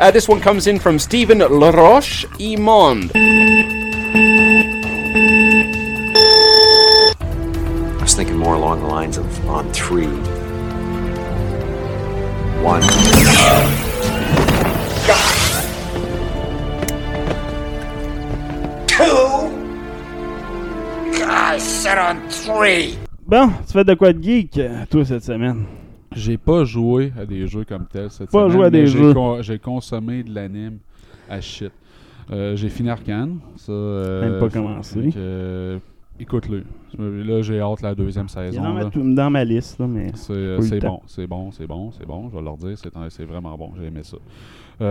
Uh, this one comes in from Stephen Laroche Imond. I was thinking more along the lines of on three. One. Two. I said on three. Bon, tu fais de quoi de geek, euh, toi, cette semaine? J'ai pas joué à des jeux comme tel cette Pas semaine. joué à des j'ai jeux. con- J'ai consommé de l'anime à shit. Euh, j'ai fini Arcane. Ça, euh, Même pas commencé. euh, Écoute-le. Là, j'ai hâte la deuxième saison. dans ma, là. dans ma liste, là, mais. C'est euh, bon, c'est bon, c'est bon, c'est bon. Je vais leur dire, c'est vraiment bon. J'ai aimé ça. Il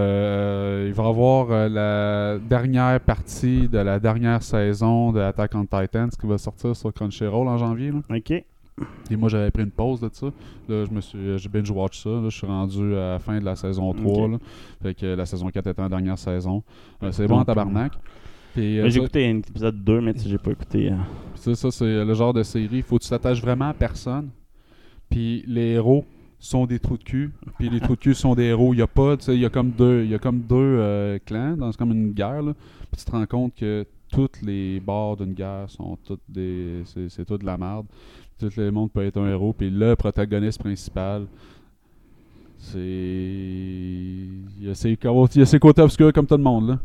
va y avoir la dernière partie de la dernière saison de Attack on Titans qui va sortir sur Crunchyroll en janvier. là. Ok. Et moi, j'avais pris une pause de ça. Là, je me suis, j'ai binge watch ça. Là, je suis rendu à la fin de la saison 3. Ok. là. Fait que la saison 4 était la dernière saison. Euh, c'est bon en tabarnak. Euh, Mais J'ai ça- écouté un épisode 2, mais j'ai pas écouté. euh, c'est ça, c'est le genre de série. Faut que tu t'attaches vraiment à personne. Puis les héros sont des trous de cul. Puis les trous de cul sont des héros. Il y a pas, il y a comme deux, il y a comme deux euh, clans dans c'est comme une guerre. Là. Puis tu te rends compte que toutes les bords d'une guerre sont toutes des, c'est, c'est tout de la merde. Tout le monde peut être un héros. Puis le protagoniste principal. C'est. Il y, a ses, il y a ses côtés obscurs comme tout le monde. Là.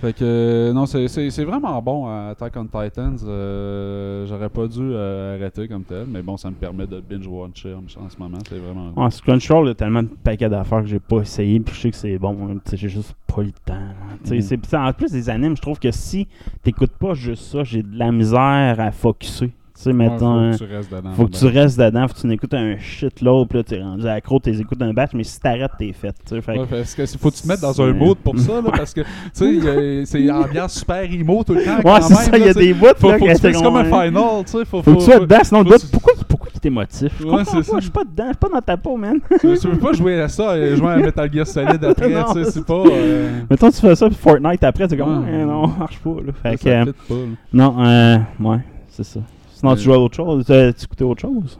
Fait que, euh, non, c'est, vraiment bon à Attack on Titans. Euh, j'aurais pas dû euh, arrêter comme tel, mais bon, ça me permet de binge-watcher en, en ce moment. C'est vraiment. Sur Crunchyroll, il y a tellement de paquets d'affaires que j'ai pas essayé, puis je sais que c'est bon. hein, J'ai juste pas eu le temps. Mm. c'est- En plus des animes, je trouve que si t'écoutes pas juste ça, j'ai de la misère à focusser. Tu sais, mettons. faut que tu restes dedans. Faut que tu restes dedans, faut que tu n'écoutes un shitload, puis là, t'es rendu accro, t'es écoutes un batch, mais si t'arrêtes, t'es fait. tu sais, fait Ouais, parce que faut que tu te mettes dans C'est- un mood pour ça, là, parce que, tu sais, c'est ambiance super emo tout le temps. Ouais, c'est ça, il y a des bouts, Faut, là, faut que t'es comme un final, tu sais. Faut, Faut que tu sois dedans, sinon le bout, pourquoi, pourquoi il est émotif? Je Ouais, c'est pas, ça. je suis pas dedans, je suis pas dans ta peau, man. Tu peux pas jouer à ça et jouer à Metal Gear Solid après, tu sais, c'est c'est pas. euh, Mettons, tu fais ça, puis Fortnite après, t'es comme. Eh, non, marche pas, là. Fait ça que, euh, non, euh, ouais, c'est ça. Sinon, tu joues à autre chose? Tu écoutais autre chose?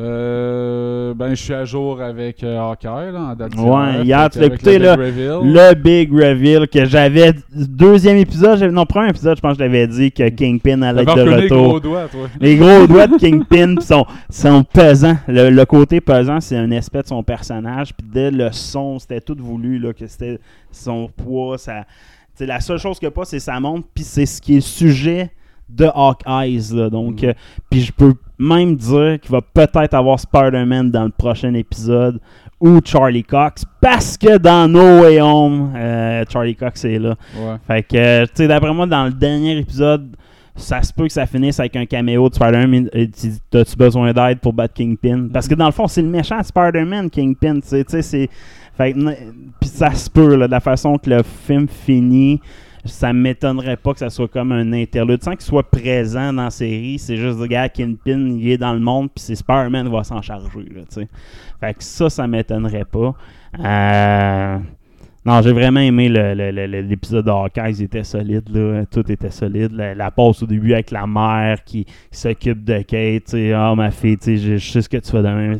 Euh, ben, je suis à jour avec euh, Hawkeye, là, en date Ouais, hier, tu l'as écouté, le là, Big Reveal. Le big reveal que j'avais. Deuxième épisode, j'avais- non, premier épisode, je pense que je l'avais dit que Kingpin allait être de reconnu les gros retour. doigts, toi. Les gros doigts de Kingpin sont, sont pesants. Le, le côté pesant, c'est un aspect de son personnage. Puis dès le son, c'était tout voulu, là, que c'était son poids. Ça, t'sais, la seule chose a pas, c'est sa montre. Puis c'est ce qui est le sujet de Hawkeyes. Là, donc, Mm. euh, puis je peux même dire qu'il va peut-être avoir Spider-Man dans le prochain épisode ou Charlie Cox. Parce que dans No Way Home, euh, Charlie Cox est là. Ouais. Fait que, euh, tu sais, d'après moi, dans le dernier épisode, ça se peut que ça finisse avec un caméo de Spider-Man. et T'as-tu besoin d'aide pour battre Kingpin? Parce que dans le fond, c'est le méchant de Spider-Man, Kingpin. Tu sais, c'est. Fait Puis ça se peut, là, de la façon que le film finit. Ça m'étonnerait pas que ça soit comme un interlude sans qu'il soit présent dans la série. C'est juste, regarde, Kingpin, il est dans le monde, puis c'est Spider-Man va s'en charger. Là, fait que ça, ça m'étonnerait pas. Euh, non, j'ai vraiment aimé le- le- le- le- l'épisode de Hawkeye. Il était solide, là. Tout était solide. La, la passe au début avec la mère qui, s'occupe de Kate. Ah, ma fille, je, sais ce que tu fais demain.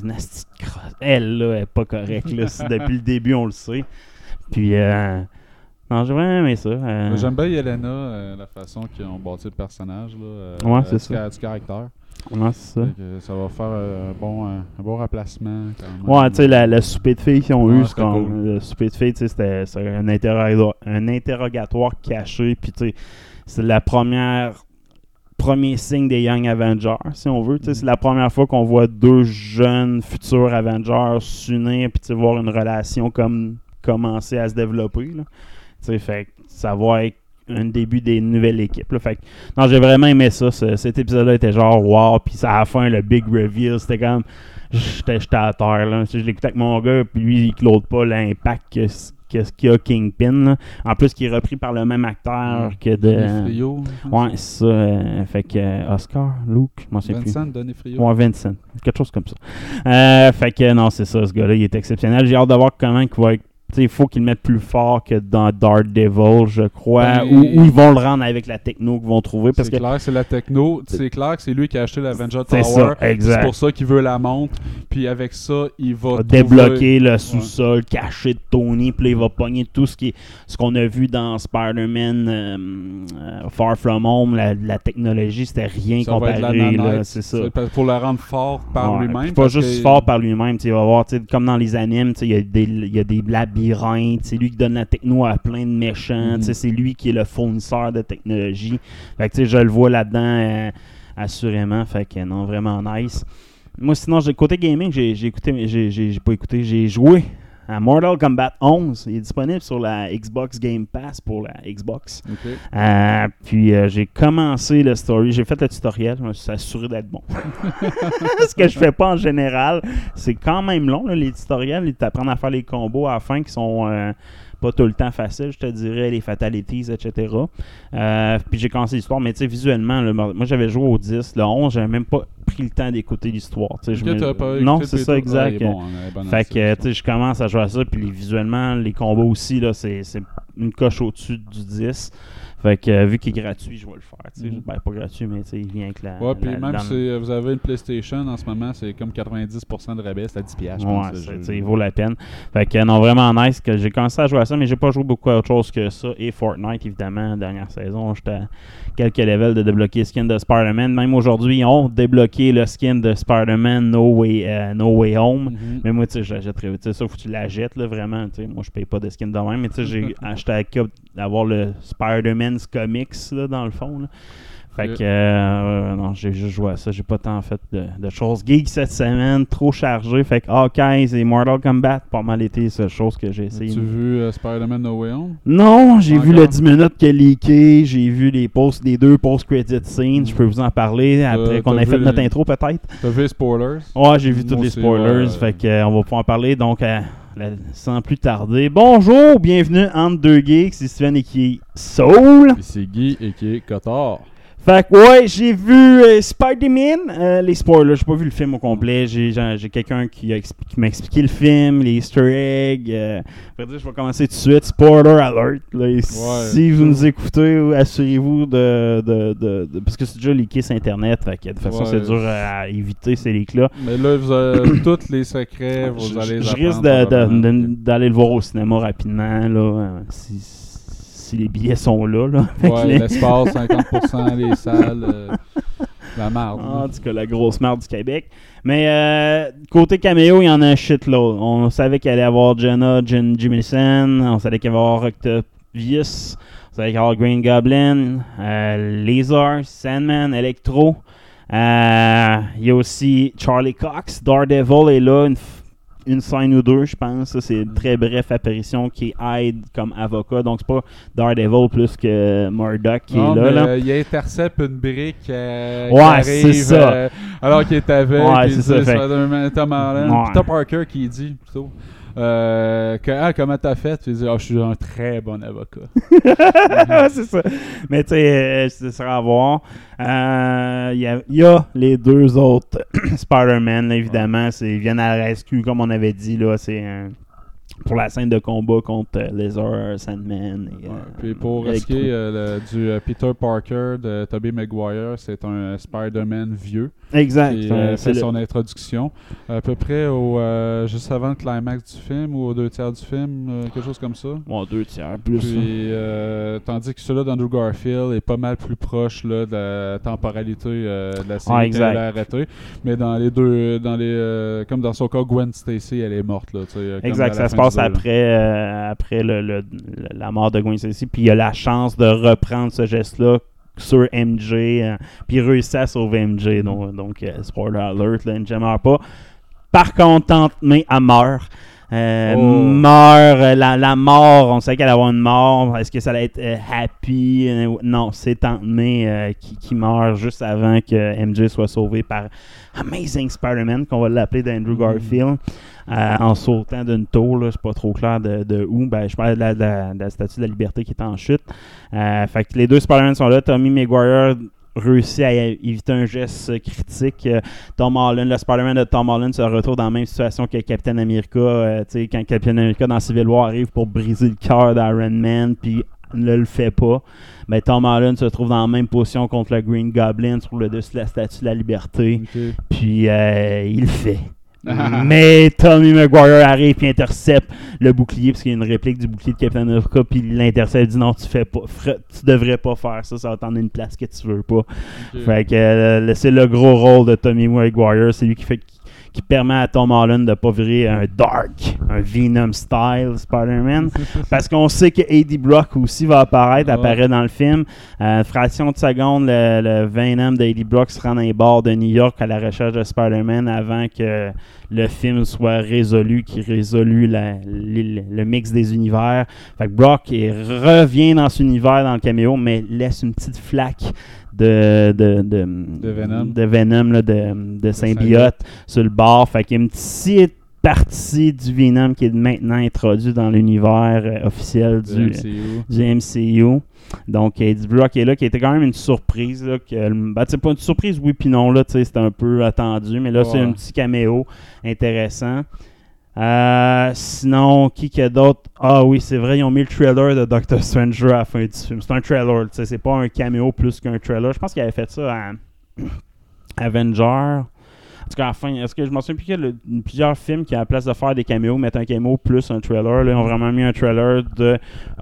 Elle, là, elle est pas correcte, Depuis le début, on le sait. Puis, euh, non, j'ai vraiment aimé ça. euh. J'aime bien Yelena, euh, la façon qu'ils ont bâti le personnage. Là, euh, Ouais, euh, c'est du ça. ca- Du caractère. Ouais, c'est ça. Ça va faire euh, un bon, un, bon remplacement. Quand même. Ouais, tu sais, la- le souper de filles qu'ils ont Ouais, eu, c'est c'était comme- cool. le souper de filles, tu sais, c'était un, interrogatoire, un interrogatoire caché, puis tu sais, c'est la première premier signe des Young Avengers, si on veut. C'est la première fois qu'on voit deux jeunes futurs Avengers s'unir, puis voir une relation comme commencer à se développer. Là. Tu sais, fait que ça va être un début des nouvelles équipes. là. Fait que, non, j'ai vraiment aimé ça. ce- cet épisode-là était genre wow. Puis à la fin, le big reveal, c'était comme. J'étais j'étais à terre. Là. Je l'écoutais avec mon gars, puis lui, il clôt pas l'impact que, que ce qu'il y a Kingpin. là. En plus, qui est repris par le même acteur que de. Pense. Ouais, c'est ça. euh, fait que euh, Oscar, Luke, je m'en sais plus. Vincent Donifrio. Ouais, Vincent. Quelque chose comme ça. Euh, fait que non, c'est ça, ce gars-là, il est exceptionnel. J'ai hâte de voir comment il va être. Il faut qu'il le mette plus fort que dans Daredevil, je crois, Ben, ou ils vont le rendre avec la techno qu'ils vont trouver. C'est que clair, c'est la techno. C'est clair que c'est lui qui a acheté l'Avenger Tower. C'est pour ça qu'il veut la montre. Puis avec ça, il va débloquer le sous-sol caché de Tony, puis là, il va pogner tout ce qui ce qu'on a vu dans Spider-Man euh, euh, Far From Home, la, la technologie, c'était rien Ça comparé, c'est ça. Pour le rendre fort par Ouais, lui-même. Pas juste que- fort par lui-même. Il va voir, comme dans les animes, il y, a des- y a des C'est lui qui donne la techno à plein de méchants. Sais, C'est lui qui est le fournisseur de technologie. Fait que, je le vois là-dedans, euh, assurément. Fait que non, vraiment nice. Moi, sinon, j'ai- côté gaming, j'ai écouté, j'ai pas écouté, j'ai joué à Mortal Kombat 11. Il est disponible sur la Xbox Game Pass pour la Xbox. Euh, puis euh, j'ai commencé le story, j'ai fait le tutoriel, je me suis assuré d'être bon. Ce que je fais pas en général, c'est quand même long là, les tutoriels, ils t'apprennent à faire les combos à la fin qui sont euh, pas tout le temps faciles, je te dirais, les fatalities, etc. Euh, puis j'ai commencé l'histoire, mais tu sais, visuellement, moi j'avais joué au 10, le 11, j'avais même pas pris le temps d'écouter l'histoire. tu sais, je Ok, me- Non, c'est ça, P2. Il exact. bon, fait que, tu sais, je commence à jouer à ça, puis visuellement, les combos aussi, là, c'est une coche au-dessus du 10. Fait que, euh, vu qu'il est gratuit, je vais le faire. tu sais. Mhm. Ben, pas gratuit, mais tu sais, il vient avec la. Ouais, puis la- même si euh, vous avez une PlayStation en ce moment, c'est comme 90% de rabais, c'est à 10$, piastres, je pense. Ouais, ce c'est- jeu. tu sais, il vaut la peine. Fait que, non, vraiment nice que j'ai commencé à jouer à ça, mais j'ai pas joué beaucoup à autre chose que ça. Et Fortnite, évidemment, dernière saison, j'étais à quelques levels de débloquer le skin de Spider-Man. Même aujourd'hui, ils ont débloqué le skin de Spider-Man No Way, euh, no Way Home. Mhm. Mais moi, tu sais, je l'achèterais. Tu sais, ça, faut que tu l'achètes, là, vraiment. Tu sais, moi, je paye pas de skin de même. Mais tu sais, j'ai acheté à cap d'avoir le Spider-Man's Comics, là, dans le fond. là. Fait que, euh, non, j'ai juste joué à ça. J'ai pas tant fait de, de choses geek cette semaine. Trop chargé. Fait que Hawkeye et Mortal Kombat, pas mal été seules choses que j'ai essayé. As-tu vu euh, Spider-Man No Way Home? Non, j'ai vu le 10 minutes qui a leaké. J'ai vu les posts, les deux post-credit scenes. Je peux vous en parler après Euh, qu'on ait fait notre intro, peut-être. T'as vu les spoilers? Ouais, j'ai vu Moi tous les spoilers, fait que, euh, on va pouvoir en parler. Donc, euh, sans plus tarder, bonjour, bienvenue entre deux geeks, c'est Steven et qui est Soul. C'est Guy et qui est Cotard. Fait que, ouais, j'ai vu euh, Spider-Man, euh, les spoilers, j'ai pas vu le film au complet, j'ai j'ai- quelqu'un qui, a expli- qui m'a expliqué le film, les easter eggs. Euh, je vais commencer tout de suite, spoiler alert. là. si vous nous écoutez, assurez-vous de, de, de- de- Parce que c'est déjà leaké sur Internet, fait que de toute façon, Ouais. c'est dur à éviter ces leaks-là. Mais là, vous avez tous les secrets, vous Je- allez je, risque d'aller le voir au cinéma rapidement, là, euh, si, si les billets sont là. là. Ouais, les- l'espace, 50%, les salles, euh, la marde. Ah, en tout cas, la grosse merde du Québec. Mais euh, côté caméo, il y en a un shitload. On savait qu'il allait y avoir Jenna Jen Jimison, on savait qu'il allait y avoir Octavius, on savait qu'il allait y avoir Green Goblin, euh, Laser, Sandman, Electro. Euh, Il y a aussi Charlie Cox, Daredevil est là, une, une scène ou deux, je pense. Ça, C'est une très brève apparition qui aide comme avocat. Donc, c'est pas Daredevil plus que Murdoch qui Non, est là. euh, il intercepte une brique euh, Ouais, c'est ça. euh, alors qu'il est avec. Ouais, c'est ça, fait- Tom Holland. Ouais. Peter Parker qui dit plutôt. Euh, que, ah, comment t'as fait? Il dit, ah, je suis un très bon avocat. C'est ça. Mais tu sais, euh, ce sera à voir. Euh, Il y, a, il y a les deux autres Spider-Man, évidemment. Ils viennent à la rescue, comme on avait dit. là C'est un- pour la scène de combat contre euh, Laser, Sandman. Et, euh, Puis pour ce qui est euh, du euh, Peter Parker de Tobey Maguire, c'est un Spider-Man vieux. Exact. qui fait le- son introduction. À peu près au, juste avant le climax du film ou aux deux tiers du film, quelque chose comme ça. Bon, deux tiers, plus. Puis, tandis que celui-là d'Andrew Garfield est pas mal plus proche là, de la temporalité de la série Ah, qu'elle exact. a arrêtée. Mais dans les deux, dans les, comme dans son cas, Gwen Stacy, elle est morte. Là, comme à Exact, la ça fin passe après, euh, après le, la mort de Gwen Stacy. Puis il a la chance de reprendre ce geste-là sur MJ. euh, puis il réussit à sauver MJ. Donc, donc euh, spoiler alert, là, MJ meurt pas. Par contre, Tante May, elle meurt. Euh, Oh. meurt, euh, la, la mort, on sait qu'elle avoir une mort. Est-ce que ça allait être euh, Happy? Non, c'est Tante May qui, qui meurt juste avant que MJ soit sauvé par Amazing Spider-Man, qu'on va l'appeler d'Andrew Garfield, euh, en sautant d'une tour. là, C'est pas trop clair de, de où. Ben, je parle de la, de la- de la statue de la liberté qui est en chute. Fait que les deux Spider-Man sont là. Tommy Maguire réussit à éviter un geste critique. Euh, Tom Holland, le Spider-Man de Tom Holland se retrouve dans la même situation que Captain America. euh, quand Captain America dans Civil War arrive pour briser le cœur d'Iron Man, puis ne le fait pas. Ben, Tom Holland se trouve dans la même position contre le Green Goblin sur le dessus de la statue de la liberté. Puis euh, il le fait. Mais Tommy Maguire arrive et intercepte le bouclier parce qu'il y a une réplique du bouclier de Captain America puis il l'intercepte dit non tu fais pas tu devrais pas faire ça ça va t'en une place que tu veux pas. Fait que euh, c'est le gros rôle de Tommy Maguire c'est lui qui fait qui permet à Tom Holland de pas virer un dark un Venom style Spider-Man parce qu'on sait que A.D. Brock aussi va apparaître Ouais. apparaît dans le film euh, fraction de seconde le, le Venom d'A.D. Brock se rend dans les bars de New York à la recherche de Spider-Man avant que le film soit résolu, qui résolue la- le, le mix des univers. Fait que Brock il revient dans cet univers dans le caméo, mais laisse une petite flaque de, de, de, De Venom. de, Venom, là, de, de symbiote sur le bord. Fait qu'il y a une petite partie du Venom qui est maintenant introduit dans l'univers euh, officiel Du MCU. du MCU. Donc, Eddie Brock est là, qui était quand même une surprise. Là, que, ben, c'est pas une surprise, oui, puis non, c'était un peu attendu, mais là, c'est un petit caméo intéressant. Euh, sinon, qui qu'il y a d'autre? Ah oui, c'est vrai, ils ont mis le trailer de Doctor Stranger à la fin du film. C'est un trailer, tu sais, c'est pas un caméo plus qu'un trailer. Je pense qu'il avait fait ça à Avenger. En tout cas, à la fin, est-ce que je m'en souviens plus qu'il y a le- plusieurs films qui, à la place de faire des caméos, mettent un caméo plus un trailer. Là, ils ont vraiment mis un trailer de,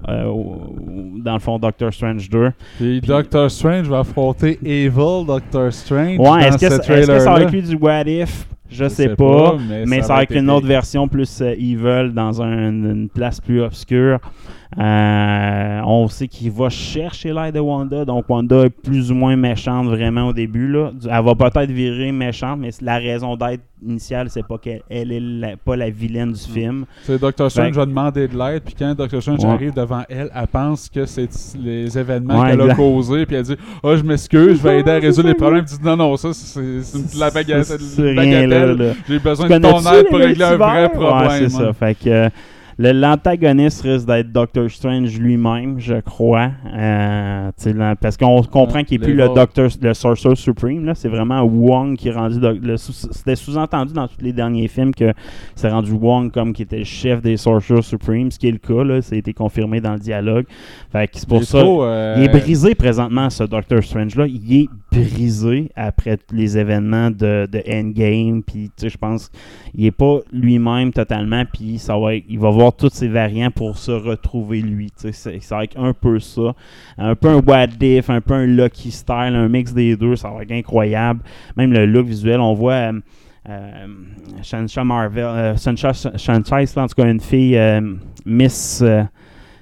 euh, au- dans le fond, Doctor Strange 2. Puis Doctor Strange va affronter Evil Doctor Strange Ouais, est-ce que, ça- est-ce que ça va inclure du What If? Je, Je sais, sais pas, pas, mais mais, ça va être une autre version plus euh, evil dans un- une place plus obscure. Euh, on sait qu'il va chercher l'aide de Wanda, donc Wanda est plus ou moins méchante vraiment au début. Là. Elle va peut-être virer méchante, mais la raison d'être initiale, c'est pas qu'elle elle est la- pas la vilaine du film. C'est Doctor Strange va demander de l'aide, puis quand Doctor Strange Ouais. arrive devant elle, elle pense que c'est les événements Ouais, qu'elle a causés, puis elle dit Ah, je m'excuse, je vais aider à résoudre les problèmes. Elle dit Non, non, ça, c'est la bagatelle. là. J'ai besoin Tu de ton aide pour régler un vrai problème. Ouais, c'est ça. hein. Fait que euh, l'antagoniste risque d'être Doctor Strange lui-même, je crois. Euh, là, parce qu'on comprend qu'il n'est plus le. Doctor, le Sorcerer Supreme. là. C'est vraiment Wong qui est rendu. doc- le sous- C'était sous-entendu dans tous les derniers films que c'est rendu Wong comme qui était le chef des Sorcerer Supreme, ce qui est le cas. Là, ça a été confirmé dans le dialogue. Fait que c'est pour Il ça. trop, euh, Il est brisé présentement, ce Doctor Strange-là. Il est brisé après tous les événements de, de Endgame. Puis, tu sais, je pense qu'il est pas lui-même totalement. Puis, ça va il va voir tous ses variants pour se retrouver lui. C'est- être un peu ça. Un peu un What If, un peu un Lucky Style, un mix des deux. Ça va être incroyable. Même le look visuel, on voit. euh, euh, Shansha Marvel, euh, Shansha Shansha, en tout cas, une fille, euh, Miss.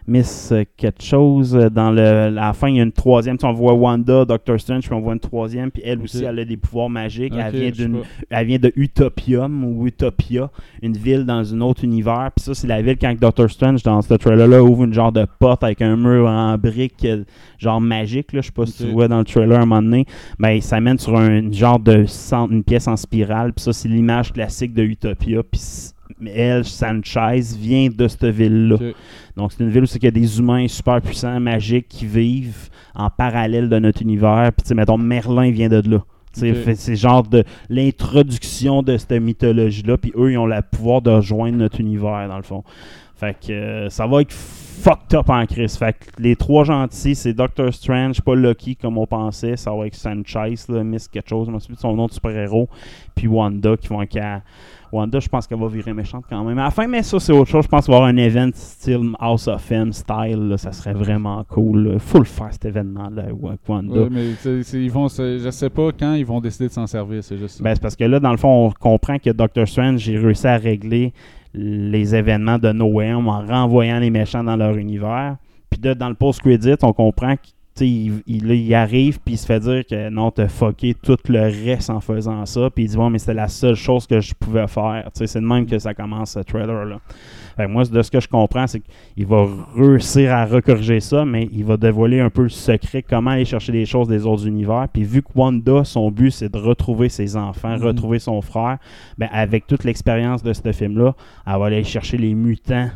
Miss quelque chose. Dans le, à la fin, il y a une troisième. On voit Wanda, Doctor Strange, puis on voit une troisième. Puis elle aussi, elle a des pouvoirs magiques. Elle, vient d'une, elle vient de Utopium ou Utopia, une ville dans un autre univers. Puis ça, c'est la ville quand Doctor Strange, dans ce trailer-là, ouvre une genre de porte avec un mur en briques, euh, genre magique. Là. Je sais pas si tu vois dans le trailer à un moment donné. Ben, ça mène sur un genre de centre, une pièce en spirale. Puis ça, c'est l'image classique de Utopia. Puis elle, Sanchez, vient de cette ville-là. Donc, c'est une ville où c'est qu'il y a des humains super puissants, magiques, qui vivent en parallèle de notre univers. Puis, tu sais, mettons, Merlin vient de là. C'est genre de l'introduction de cette mythologie-là. Puis eux, ils ont le pouvoir de rejoindre notre univers, dans le fond. Fait que euh, ça va être fucked up en crise. Fait que les trois gentils, c'est Doctor Strange, pas Lucky comme on pensait. Ça va être Sanchez, là, Miss quelque chose, je me souviens de son nom de super-héros. Puis Wanda qui vont être à- Wanda, je pense qu'elle va virer méchante quand même. À la fin, mais ça, c'est autre chose. Je pense qu'il va y avoir un event style House of M style. là. Ça serait vraiment cool. Il faut le faire, cet événement-là, Wanda. Ouais, mais c'est- c'est- ils vont, se- je sais pas quand ils vont décider de s'en servir, c'est juste ça. Ben, c'est parce que là, dans le fond, on comprend que Doctor Strange, j'ai réussi à régler les événements de Noé en renvoyant les méchants dans leur univers. Puis là, dans le post-credit, on comprend sais, il, il- arrive, puis il se fait dire que non, t'as fucké tout le reste en faisant ça. Puis il dit, bon, mais c'était la seule chose que je pouvais faire. C'est de même que ça commence, ce trailer-là. Fait que moi, de ce que je comprends, c'est qu'il va réussir à recorriger ça, mais il va dévoiler un peu le secret, comment aller chercher les choses des autres univers. Puis vu que Wanda, son but, c'est de retrouver ses enfants, Mhm. retrouver son frère, ben, avec toute l'expérience de ce film-là, elle va aller chercher les mutants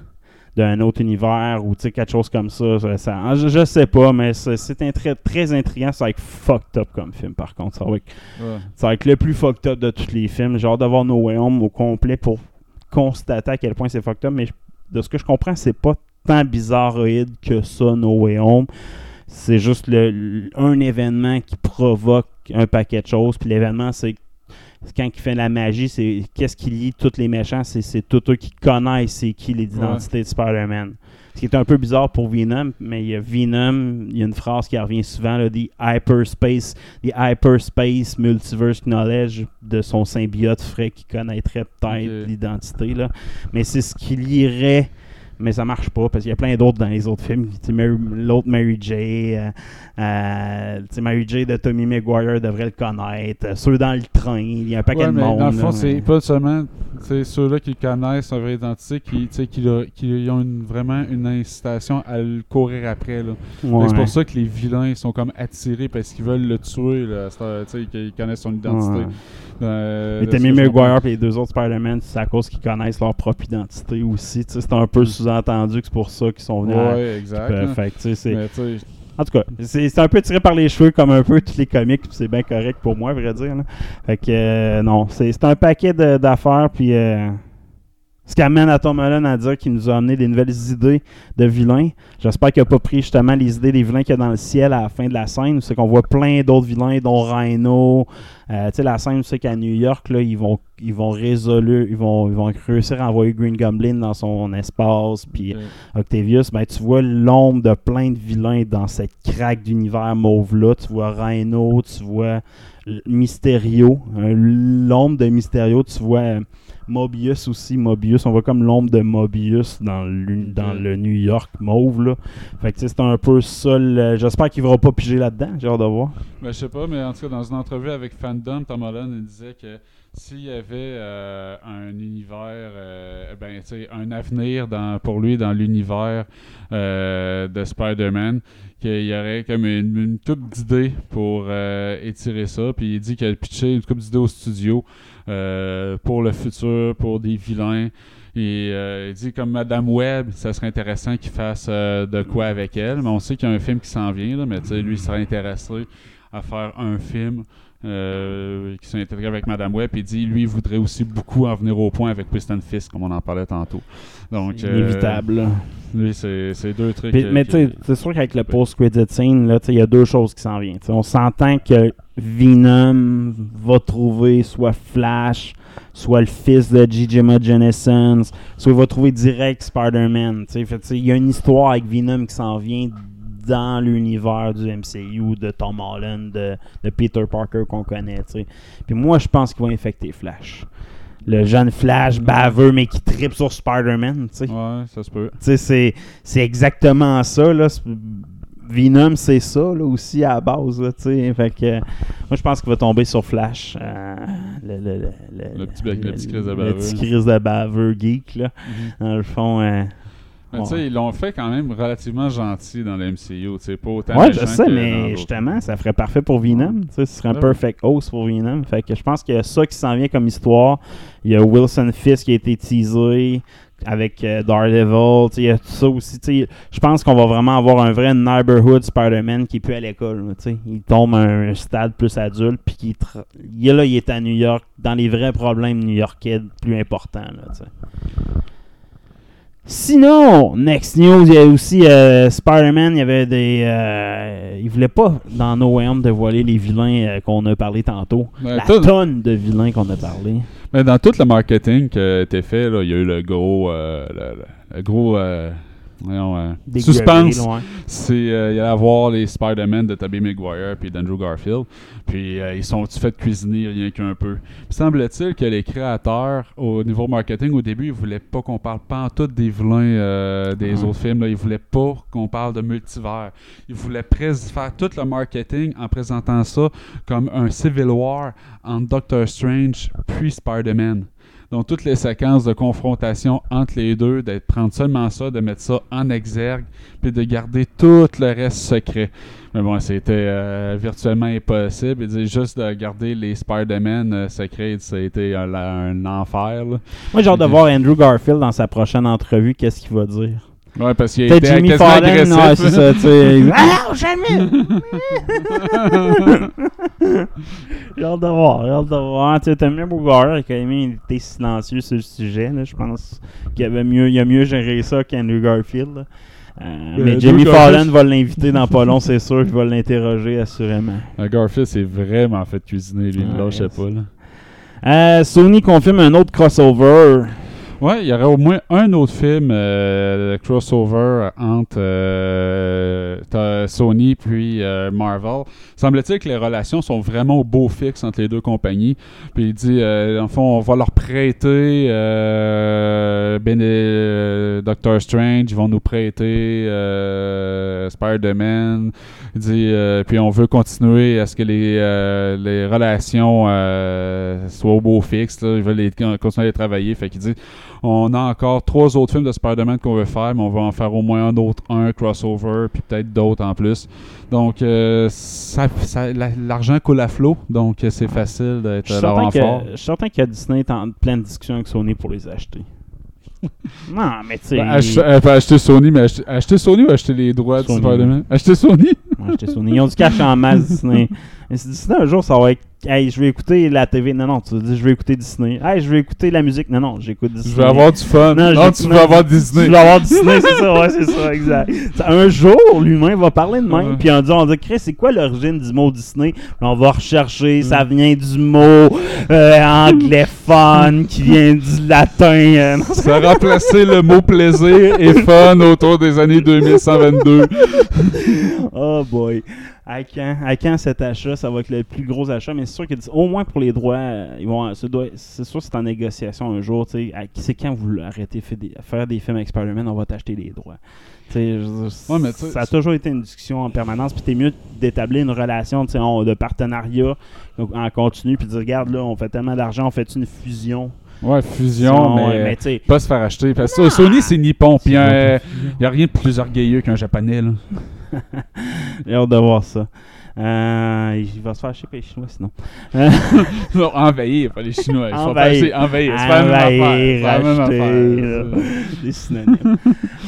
d'un autre univers ou tu sais, quelque chose comme ça. ça- ça- ah, je, je sais pas, mais c'est un très, très intriguant. Ça va être fucked up comme film, par contre. Ça va être, Ouais. ça va être le plus fucked up de tous les films. Hâte d'avoir No Way Home au complet pour constater à quel point c'est fucked up. Mais de ce que je comprends, c'est pas tant bizarroïde que ça, No Way Home. C'est juste le, un événement qui provoque un paquet de choses. Puis l'événement, c'est c'est quand il fait la magie, c'est qu'est-ce qui lie tous les méchants, c'est tous eux qui connaissent c'est qui les identités de Spider-Man. Ce qui est un peu bizarre pour Venom, mais il y a Venom, il y a une phrase qui revient souvent, là, the hyperspace, the hyperspace multiverse knowledge de son symbiote frais qui connaîtrait peut-être l'identité. Mais c'est ce qui lierait mais ça marche pas parce qu'il y a plein d'autres dans les autres films. L'autre Mary J. euh, euh, Mary J. de Tommy Maguire devrait le connaître. Euh, Ceux dans le train, il y a un paquet Ouais, de mais monde. dans le fond, mais- c'est pas seulement ceux-là qui connaissent sa vraie identité, qui, qui, ont une- vraiment une incitation à le courir après. Ouais. C'est pour ça que les vilains sont comme attirés parce qu'ils veulent le tuer, là, qu'ils connaissent son identité. Ouais. Euh, ce Tommy. Maguire et les deux autres Spider-Man, c'est à cause qu'ils connaissent leur propre identité aussi. C'est un peu sous-entendu que c'est pour ça qu'ils sont venus. à- Ouais, exact. fait tu sais, c'est- En tout cas, c'est un peu tiré par les cheveux comme un peu tous les comics, puis c'est bien correct pour moi, à vrai dire. là. Fait que euh, non, c'est un paquet d'affaires, puis euh, ce qui amène à Tom Holland à dire qu'il nous a amené des nouvelles idées de vilains. J'espère qu'il n'a pas pris justement les idées des vilains qu'il y a dans le ciel à la fin de la scène. C'est qu'on voit plein d'autres vilains, dont Rhino. Euh, tu sais, la scène, c'est qu'à New York, là, ils vont ils vont résoudre, ils vont, ils vont réussir à envoyer Green Goblin dans son espace, puis euh, Octavius, ben, tu vois l'ombre de plein de vilains dans cette craque d'univers mauve-là. Tu vois Rhino, tu vois Mysterio, hein, l'ombre de Mysterio, tu vois euh, Mobius aussi. Mobius, on voit comme l'ombre de Mobius dans le, dans le New York mauve. Là. Fait que c'est un peu ça. J'espère qu'il ne va pas piger là-dedans, j'ai hâte de voir. Ben, je sais pas, mais en tout cas, dans une entrevue avec Fandom, Tom Holland il disait que s'il y avait euh, un univers, euh, ben, un avenir dans, pour lui dans l'univers euh, de Spider-Man, qu'il y aurait comme une, coupe d'idées pour étirer ça. Puis il dit qu'il a pitché une coupe d'idées au studio pour le futur, pour des vilains. Et il dit comme Madame Webb, ça serait intéressant qu'il fasse de quoi avec elle. Mais on sait qu'il y a un film qui s'en vient, mais lui, il serait intéressé à faire un film euh, qui s'est intégré avec Madame Webb. Et dit, lui, il voudrait aussi beaucoup en venir au point avec Kristen Fisk, comme on en parlait tantôt. Donc, euh, inévitable. lui, c'est deux trucs. Puis- mais tu sais, c'est sûr qu'avec le post-credit scene, là, il y a deux choses qui s'en viennent. On s'entend que Venom va trouver soit Flash, soit le fils de J. Jonah Jameson, soit il va trouver direct Spider-Man. Il y a une histoire avec Venom qui s'en vient dans l'univers du MCU, de Tom Holland, de, de Peter Parker qu'on connaît. Puis moi, je pense qu'il va infecter Flash. Le jeune Flash baveux, mais qui tripe sur Spider-Man. Ouais, ça se peut. C'est, c'est exactement ça, là. C'est- Venom, c'est ça, là, aussi, à la base, là, tu sais. Fait que, euh, moi, je pense qu'il va tomber sur Flash. euh, le, le, le, Le petit le petit Chris de Le baveux, petit là. Chris de baveux geek, là. Mhm. Dans le fond, euh, Mais tu sais, Ouais. ils l'ont fait quand même relativement gentil dans le MCU. Tu sais, pas autant Ouais, je sais, mais justement, ça ferait parfait pour Venom. Tu sais, ce serait un perfect host pour Venom. Fait que je pense qu'il y a ça qui s'en vient comme histoire. Il y a Wilson Fisk qui a été teasé avec euh, Daredevil. Tu sais, Il y a tout ça aussi. Je pense qu'on va vraiment avoir un vrai neighborhood Spider-Man qui est plus à l'école. là, tu sais. Il tombe à un stade plus adulte. Puis il est là, il est à New York, dans les vrais problèmes new-yorkais plus importants. Là, tu sais. Sinon, next news, il y a aussi euh, Spider-Man, il y avait des... euh, il voulait pas, dans No Way Home, dévoiler les vilains euh, qu'on a parlé tantôt. La tout- tonne de vilains qu'on a parlé. Mais dans tout le marketing qui a été fait, là, il y a eu le gros, le gros Voyons, euh, suspense. C'est euh, il allait avoir les Spider-Man de Tobey Maguire puis d'Andrew Garfield. Puis euh, ils sont fait cuisiner rien qu'un peu? Semble-t-il que les créateurs au niveau marketing au début, ils voulaient pas qu'on parle pas en tout des vilains euh, des Ouais. autres films là, ils voulaient pas qu'on parle de multivers. Ils voulaient faire tout le marketing en présentant ça comme un Civil War entre Doctor Strange puis Spider-Man. Donc, toutes les séquences de confrontation entre les deux, d'être prendre seulement ça, de mettre ça en exergue, puis de garder tout le reste secret. Mais bon, c'était euh, virtuellement impossible. Et dire juste de garder les Spider-Man euh, secrets, ça a été un, un enfer. là. Moi, j'ai hâte de voir Andrew Garfield dans sa prochaine entrevue. Qu'est-ce qu'il va dire? Ouais, parce qu'il T'as était Jimmy Fallon, agressif. ouais, c'est ça, tu sais. il- Ah non, jamais! j'ai hâte de voir, j'ai hâte de voir. Tu sais, t'aimes bien Bogart, quand même, il était silencieux sur le sujet, là. Je pense qu'il avait mieux, il a mieux géré ça qu'Andrew Garfield, là. Euh, mais Jimmy Fallon va l'inviter dans pas long, c'est sûr, il va l'interroger assurément. Euh, Garfield s'est vraiment fait cuisiner, lui. Ouais, là, je sais pas. Là. Euh, Sony confirme un autre crossover. Ouais, il y aurait au moins un autre film euh, crossover entre euh, Sony puis euh, Marvel. Semble-t-il que les relations sont vraiment au beau fixe entre les deux compagnies. Puis il dit, euh, en fond, on va leur prêter euh, euh, Doctor Strange, ils vont nous prêter euh, Spider-Man. Il dit, euh, puis on veut continuer à ce que les, euh, les relations euh, soient au beau fixe. Là. Ils veulent les- continuer à les travailler. Fait qu'il dit, on a encore trois autres films de Spider-Man qu'on veut faire, mais on va en faire au moins un autre, un crossover, puis peut-être d'autres en plus. Donc, ça, ça- la- l'argent coule à flot, donc c'est facile Je d'être suis leur certain renfort. que, je suis certain que Disney est en pleine discussion avec Sony pour les acheter. non, mais tu sais. Ben, ach- euh, acheter Sony, mais acheter, acheter Sony ou acheter les droits de Sony. Spider-Man Acheter Sony? Ouais, acheter Sony. Ils ont du cash en masse, Disney. Mais si Disney, un jour, ça va être. Hey, je vais écouter la TV. Non, non, tu dis, je vais écouter Disney. Hey, je vais écouter la musique. Non, non, j'écoute Disney. Je veux avoir du fun. Non, j'ai- tu veux avoir Disney. Tu veux avoir Disney, c'est ça, ouais, c'est ça, exact. C'est- Un jour, l'humain va parler de même, puis on dit, on dit, Chris, c'est quoi l'origine du mot Disney? Puis on va rechercher, ça vient du mot euh, anglophone qui vient du latin. euh, non, Ça a remplacé le mot plaisir et fun autour des années 2122. Oh boy. À quand, à quand cet achat, ça va être le plus gros achat, mais c'est sûr que au moins pour les droits, euh, ils vont, ça doit- c'est sûr que c'est en négociation un jour. tu sais, C'est quand vous arrêtez fait des- faire des films avec Spider-Man, on va t'acheter les droits. Ouais, mais ça a toujours été une discussion en permanence, puis t'es mieux d'établir une relation tu sais, on- de partenariat en continu, puis de dire regarde là, on fait tellement d'argent, on fait une fusion. Ouais, fusion, mais, mais pas se faire acheter. Parce que Sony, c'est nippon. Puis il n'y a rien de plus orgueilleux qu'un japonais. Là. J'ai hâte de voir ça. Euh, il va se faire chipper les Chinois sinon. Non, envahir, pas les Chinois. Ils sont Envahir. envahir. C'est pas la même affaire. Acheter. Des synonymes.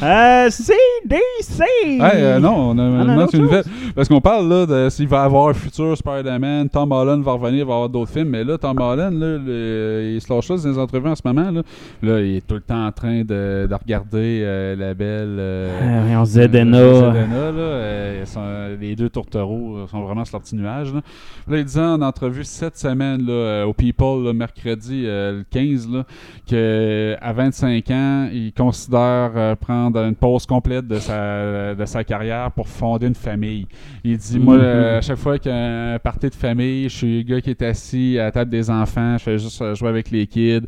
euh, CDC! Hey, euh, non, on a Ah, non, une nouvelle. Parce qu'on parle là de s'il va y avoir un futur Spider-Man, Tom Holland va revenir, il va y avoir d'autres films, mais là, Tom Holland, là, le- il se lâche là dans les entrevues en ce moment. Là, Là, il est tout le temps en train de, de regarder euh, la belle. euh, Euh, on euh, Dena. Zelena, là, les deux tourtereaux sont vraiment sur leur petit nuage. Là, Là, il disait en entrevue cette semaine là, euh, au People, là, mercredi euh, le 15, là, qu'à 25 ans, il considère euh, prendre une pause complète de sa, de sa carrière pour fonder une famille. Il dit Moi, Mhm. euh, à chaque fois qu'il y a un party de famille, je suis le gars qui est assis à la table des enfants, je fais juste jouer avec les kids.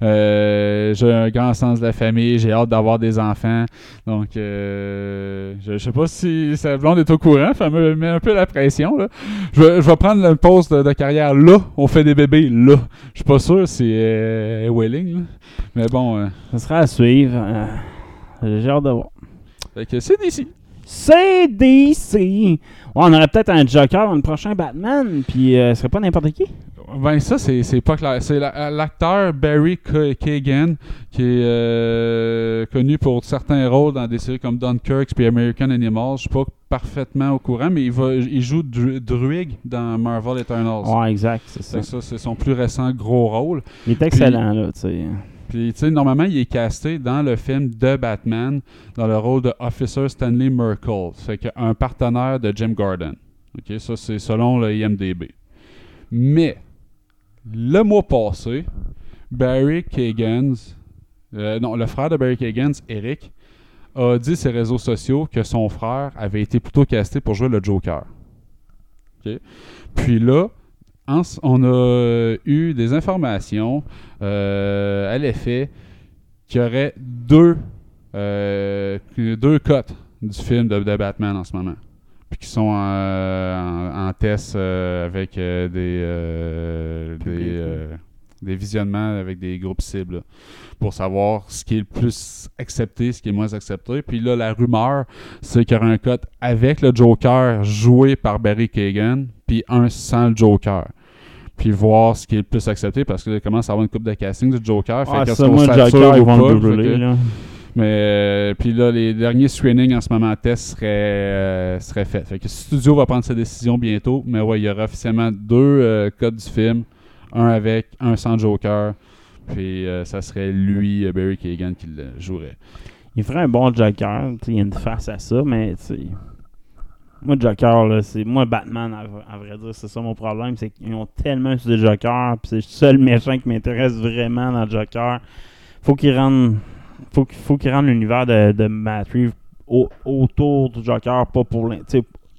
J'ai un grand sens de la famille, j'ai hâte d'avoir des enfants. Donc, je, je sais pas si sa blonde est au courant, ça me met un peu la pression. Là. Je, vais- je vais prendre une pause de, de carrière là, on fait des bébés là. Je suis pas sûr si euh, là. mais bon, euh, Ça sera à suivre. Euh, J'ai hâte de voir. fait que c'est d'ici. CDC! Ouais, on aurait peut-être un Joker dans le prochain Batman, puis euh, ce serait pas n'importe qui. Ben ça, c'est c'est pas clair. C'est la- l'acteur Barry Kagan qui est euh, connu pour certains rôles dans des séries comme Dunkirk puis American Animals. Je suis pas parfaitement au courant, mais il, va, il joue Dru- Druig dans Marvel Eternals. Ouais, exact, c'est ça. ça, c'est son plus récent gros rôle. Il est excellent, là, tu sais. Puis, tu sais, normalement, il est casté dans le film de Batman dans le rôle de Officer Stanley Merkel. Fait qu'un partenaire de Jim Gordon. OK, ça, c'est selon le IMDB. Mais, le mois passé, Barry Kagans, euh, non, le frère de Barry Kagans, Eric, a dit sur ses réseaux sociaux que son frère avait été plutôt casté pour jouer le Joker. OK? Puis là, on a eu des informations euh, à l'effet qu'il y aurait deux, euh, deux cotes du film de Batman en ce moment. Puis qui sont en, en test avec des, des, visionnements avec des groupes cibles là, pour savoir ce qui est le plus accepté, ce qui est moins accepté. Puis là, la rumeur, c'est qu'il y aura un cut avec le Joker joué par Barry Kagan, puis un sans le Joker. Puis voir ce qui est le plus accepté parce que là, commence à avoir une coupe de casting du Joker. Fait Ah, qu'est-ce ça, moi, Joker, ils vont le brûler, que- là. Mais euh, puis là, les derniers screenings en ce moment en test seraient, euh, seraient faits. Fait que le studio va prendre sa décision bientôt. Mais ouais, il y aura officiellement deux euh, codes du film. Un avec, un sans Joker. Puis ça serait lui, Barry Kagan, qui le jouerait. Il ferait un bon Joker. Il y a une face à ça, mais tu sais, Moi, Joker, là, c'est. Moi, Batman, à, à vrai dire, c'est ça mon problème. C'est qu'ils ont tellement utilisé le Joker. Puis c'est le seul méchant qui m'intéresse vraiment dans Joker. Faut qu'il rende. Faut qu'il faut qu'il rende l'univers de, de Matt Reeves au- autour du Joker, pas pour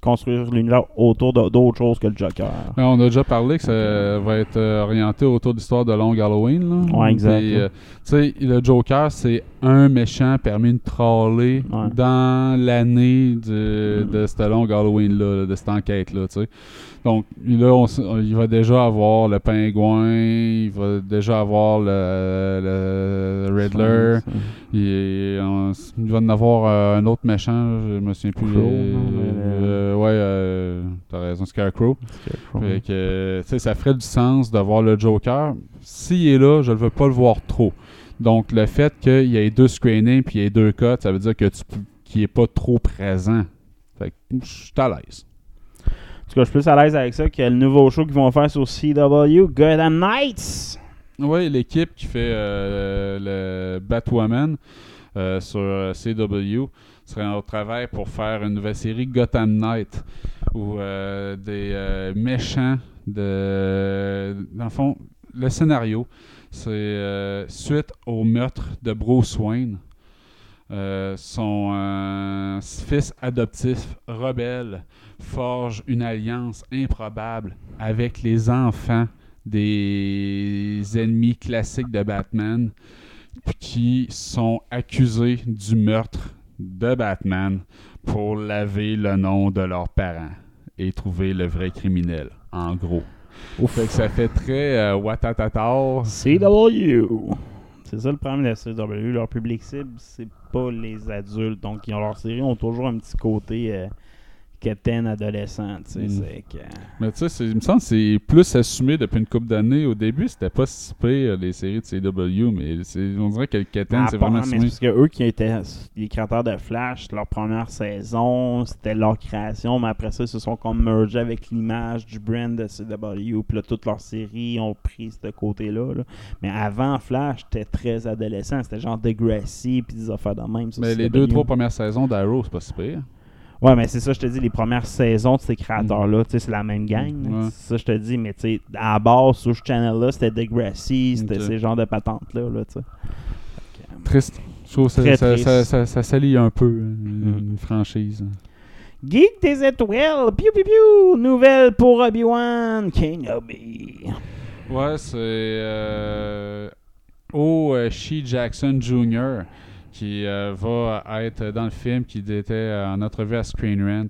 construire l'univers autour d'autres choses que le Joker. Ouais, on a déjà parlé que ça va être euh, orienté autour de l'histoire de Long Halloween. Là. Ouais, exact, ouais. euh, tu sais, le Joker, c'est un méchant permis de troller Ouais. dans l'année de, de ce Long Halloween-là, de cette enquête-là. tu sais. Donc, là, on il va déjà avoir le pingouin, il va déjà avoir le, le Riddler, il, on- il va en avoir euh, un autre méchant, je me souviens plus. Crow, euh, non, euh, ouais, euh, t'as raison, Scarecrow. Fait que, ça ferait du sens de voir le Joker. S'il est là, je ne veux pas le voir trop. Donc, le fait qu'il y ait deux screenings puis il y ait deux cuts, ça veut dire que tu qu'il n'est pas trop présent. Fait que je suis à l'aise. En tout cas, je suis plus à l'aise avec ça que le nouveau show qu'ils vont faire sur CW, Gotham Knights. Oui, l'équipe qui fait euh, le Batwoman euh, sur euh, CW serait au travail pour faire une nouvelle série Gotham Knight où euh, des méchants de. Dans le fond, le scénario, c'est euh, suite au meurtre de Bruce Wayne. euh, son euh, fils adoptif rebelle forge une alliance improbable avec les enfants des ennemis classiques de Batman qui sont accusés du meurtre de Batman pour laver le nom de leurs parents et trouver le vrai criminel, en gros. Fait que ça fait très euh, Watatata. CW. C'est ça le problème de la CW. Leur public cible, c'est pas les adultes. Donc, ils ont leur série ont toujours un petit côté euh, quétaine adolescent. Tu sais, Mm. que. Mais tu sais, il me semble que c'est plus assumé depuis une couple d'années. Au début, c'était pas si pire, les séries de CW, mais on dirait que le Ah, c'est vraiment assumé. parce que eux qui étaient les créateurs de Flash, leur première saison, c'était leur création, mais après ça, ils se sont comme mergés avec l'image du brand de CW, puis là, toutes leurs séries ont pris ce côté-là. là. Mais avant Flash, c'était très adolescent, c'était genre Degrassi, puis des affaires de même. Mais les CW. deux, trois premières saisons d'Arrow, c'est pas si pire. Ouais, mais c'est ça, je te dis, les premières saisons de ces créateurs-là, tu sais, c'est la même gang. Ouais. C'est ça, je te dis, mais tu sais, à la base, sur ce channel-là, c'était Degrassi, c'était ces genres de patentes-là, là. Triste. Je trouve que ça, ça, ça, ça- salit un peu une, Mm. une franchise. Geek des étoiles, piou piou piou, nouvelle pour Obi-Wan Kenobi. Ouais, c'est euh, O. euh, Shea Jackson Jr. qui euh, va être dans le film, qui était euh, en entrevue à Screen Rant.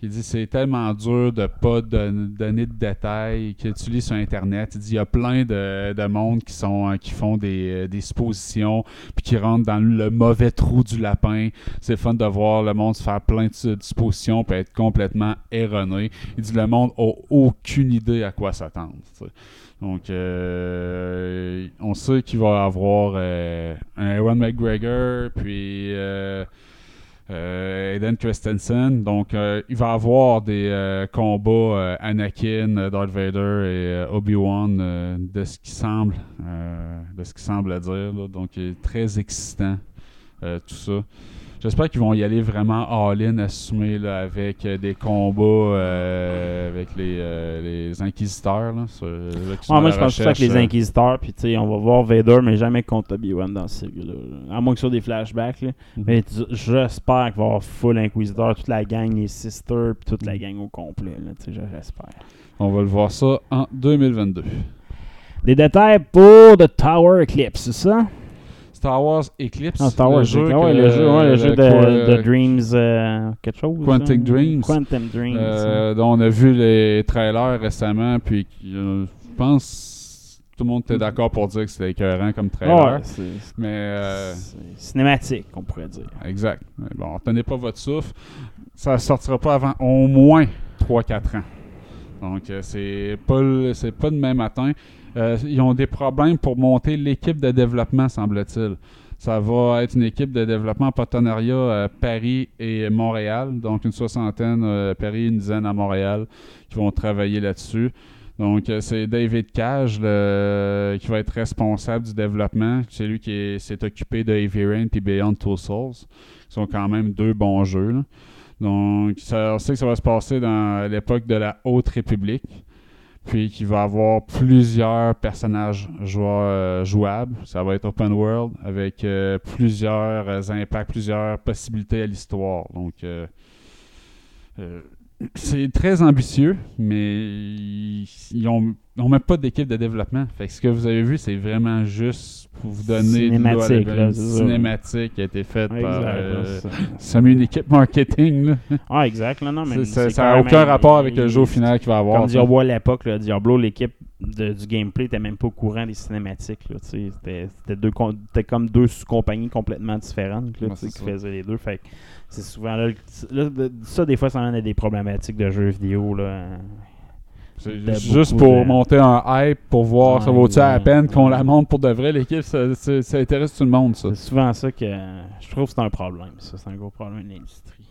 Il dit c'est tellement dur de pas don- donner de détails que tu lis sur internet. Il dit il y a plein de, de monde qui sont euh, qui font des, des suppositions puis qui rentrent dans le mauvais trou du lapin. C'est fun de voir le monde se faire plein de, de suppositions puis être complètement erroné. Il dit le monde a aucune idée à quoi s'attendre. Donc, euh, on sait qu'il va avoir euh, un Aaron McGregor, puis euh, euh, Christensen. Donc, il va y avoir des combats Anakin, Darth Vader et Obi-Wan de ce qui semble, de ce qui semble dire. là. Donc, il est très excitant, tout ça. J'espère qu'ils vont y aller vraiment all-in, assumé là, avec euh, des combats euh, avec les, euh, les inquisiteurs. Là, sur- là, qui sont Ouais, à moi, je pense que c'est avec les Inquisiteurs, puis tu sais, on va voir Vader, mais jamais contre Obi-Wan dans série-là. là. À moins que ce soit des flashbacks. Là. Mhm. Mais j'espère qu'il va y avoir full Inquisiteur, toute la gang, les Sisters, puis toute la gang au complet. J'espère. On va le voir ça en 2022. Des détails pour The Tower Eclipse, c'est ça? Star Wars Eclipse. Ah, Star Wars, le jeu, ouais, le jeu, ouais, le jeu de, quoi- de Dreams, euh, quelque chose. Quantic hein? Dreams. Quantum Dreams. Euh, dont on a vu les trailers récemment, puis euh, je pense tout le monde était d'accord pour dire que c'était écœurant comme trailer. Cinématique, on pourrait dire. exact. Mais bon, tenez pas votre souffle. Ça sortira pas avant au moins 3-4 ans. Donc c'est pas le- c'est pas demain matin. Euh, ils ont des problèmes pour monter l'équipe de développement, semble-t-il. Ça va être une équipe de développement en partenariat euh, Paris et Montréal. Donc une soixantaine à Paris, une dizaine à Montréal qui vont travailler là-dessus. Donc euh, c'est David Cage qui va être responsable du développement. C'est lui qui est- s'est occupé de Heavy Rain et Beyond Two Souls. qui sont quand même deux bons jeux. Donc on sait que ça va se passer dans l'époque de la Haute République puis qu'il va avoir plusieurs personnages joueurs, euh, jouables. Ça va être open world avec euh, plusieurs euh, impacts, plusieurs possibilités à l'histoire. Donc, euh, c'est très ambitieux, mais ils, ils ont, ils ont même pas d'équipe de développement. Fait que ce que vous avez vu, c'est vraiment juste pour vous donner de Cinématique, là, cinématique qui a été faite par euh, ça met une équipe marketing. là. Ah, exact. Là, non, mais ça n'a aucun rapport avec le jeu au final qu'il va avoir. Comme. Diablo à l'époque, Diablo, l'équipe du gameplay était même pas au courant des cinématiques. C'était comme deux sous-compagnies complètement différentes là, c'est qui faisaient les deux. Fait c'est souvent là, ça, des fois, ça amène à des problématiques de jeux vidéo. Là. Juste pour de- monter un hype, pour voir ça Ouais, vaut-tu la ouais, peine qu'on la monte pour de vrai. L'équipe, ça, ça- ça intéresse tout le monde, ça. C'est souvent ça que je trouve que c'est un problème. Ça, c'est un gros problème de l'industrie.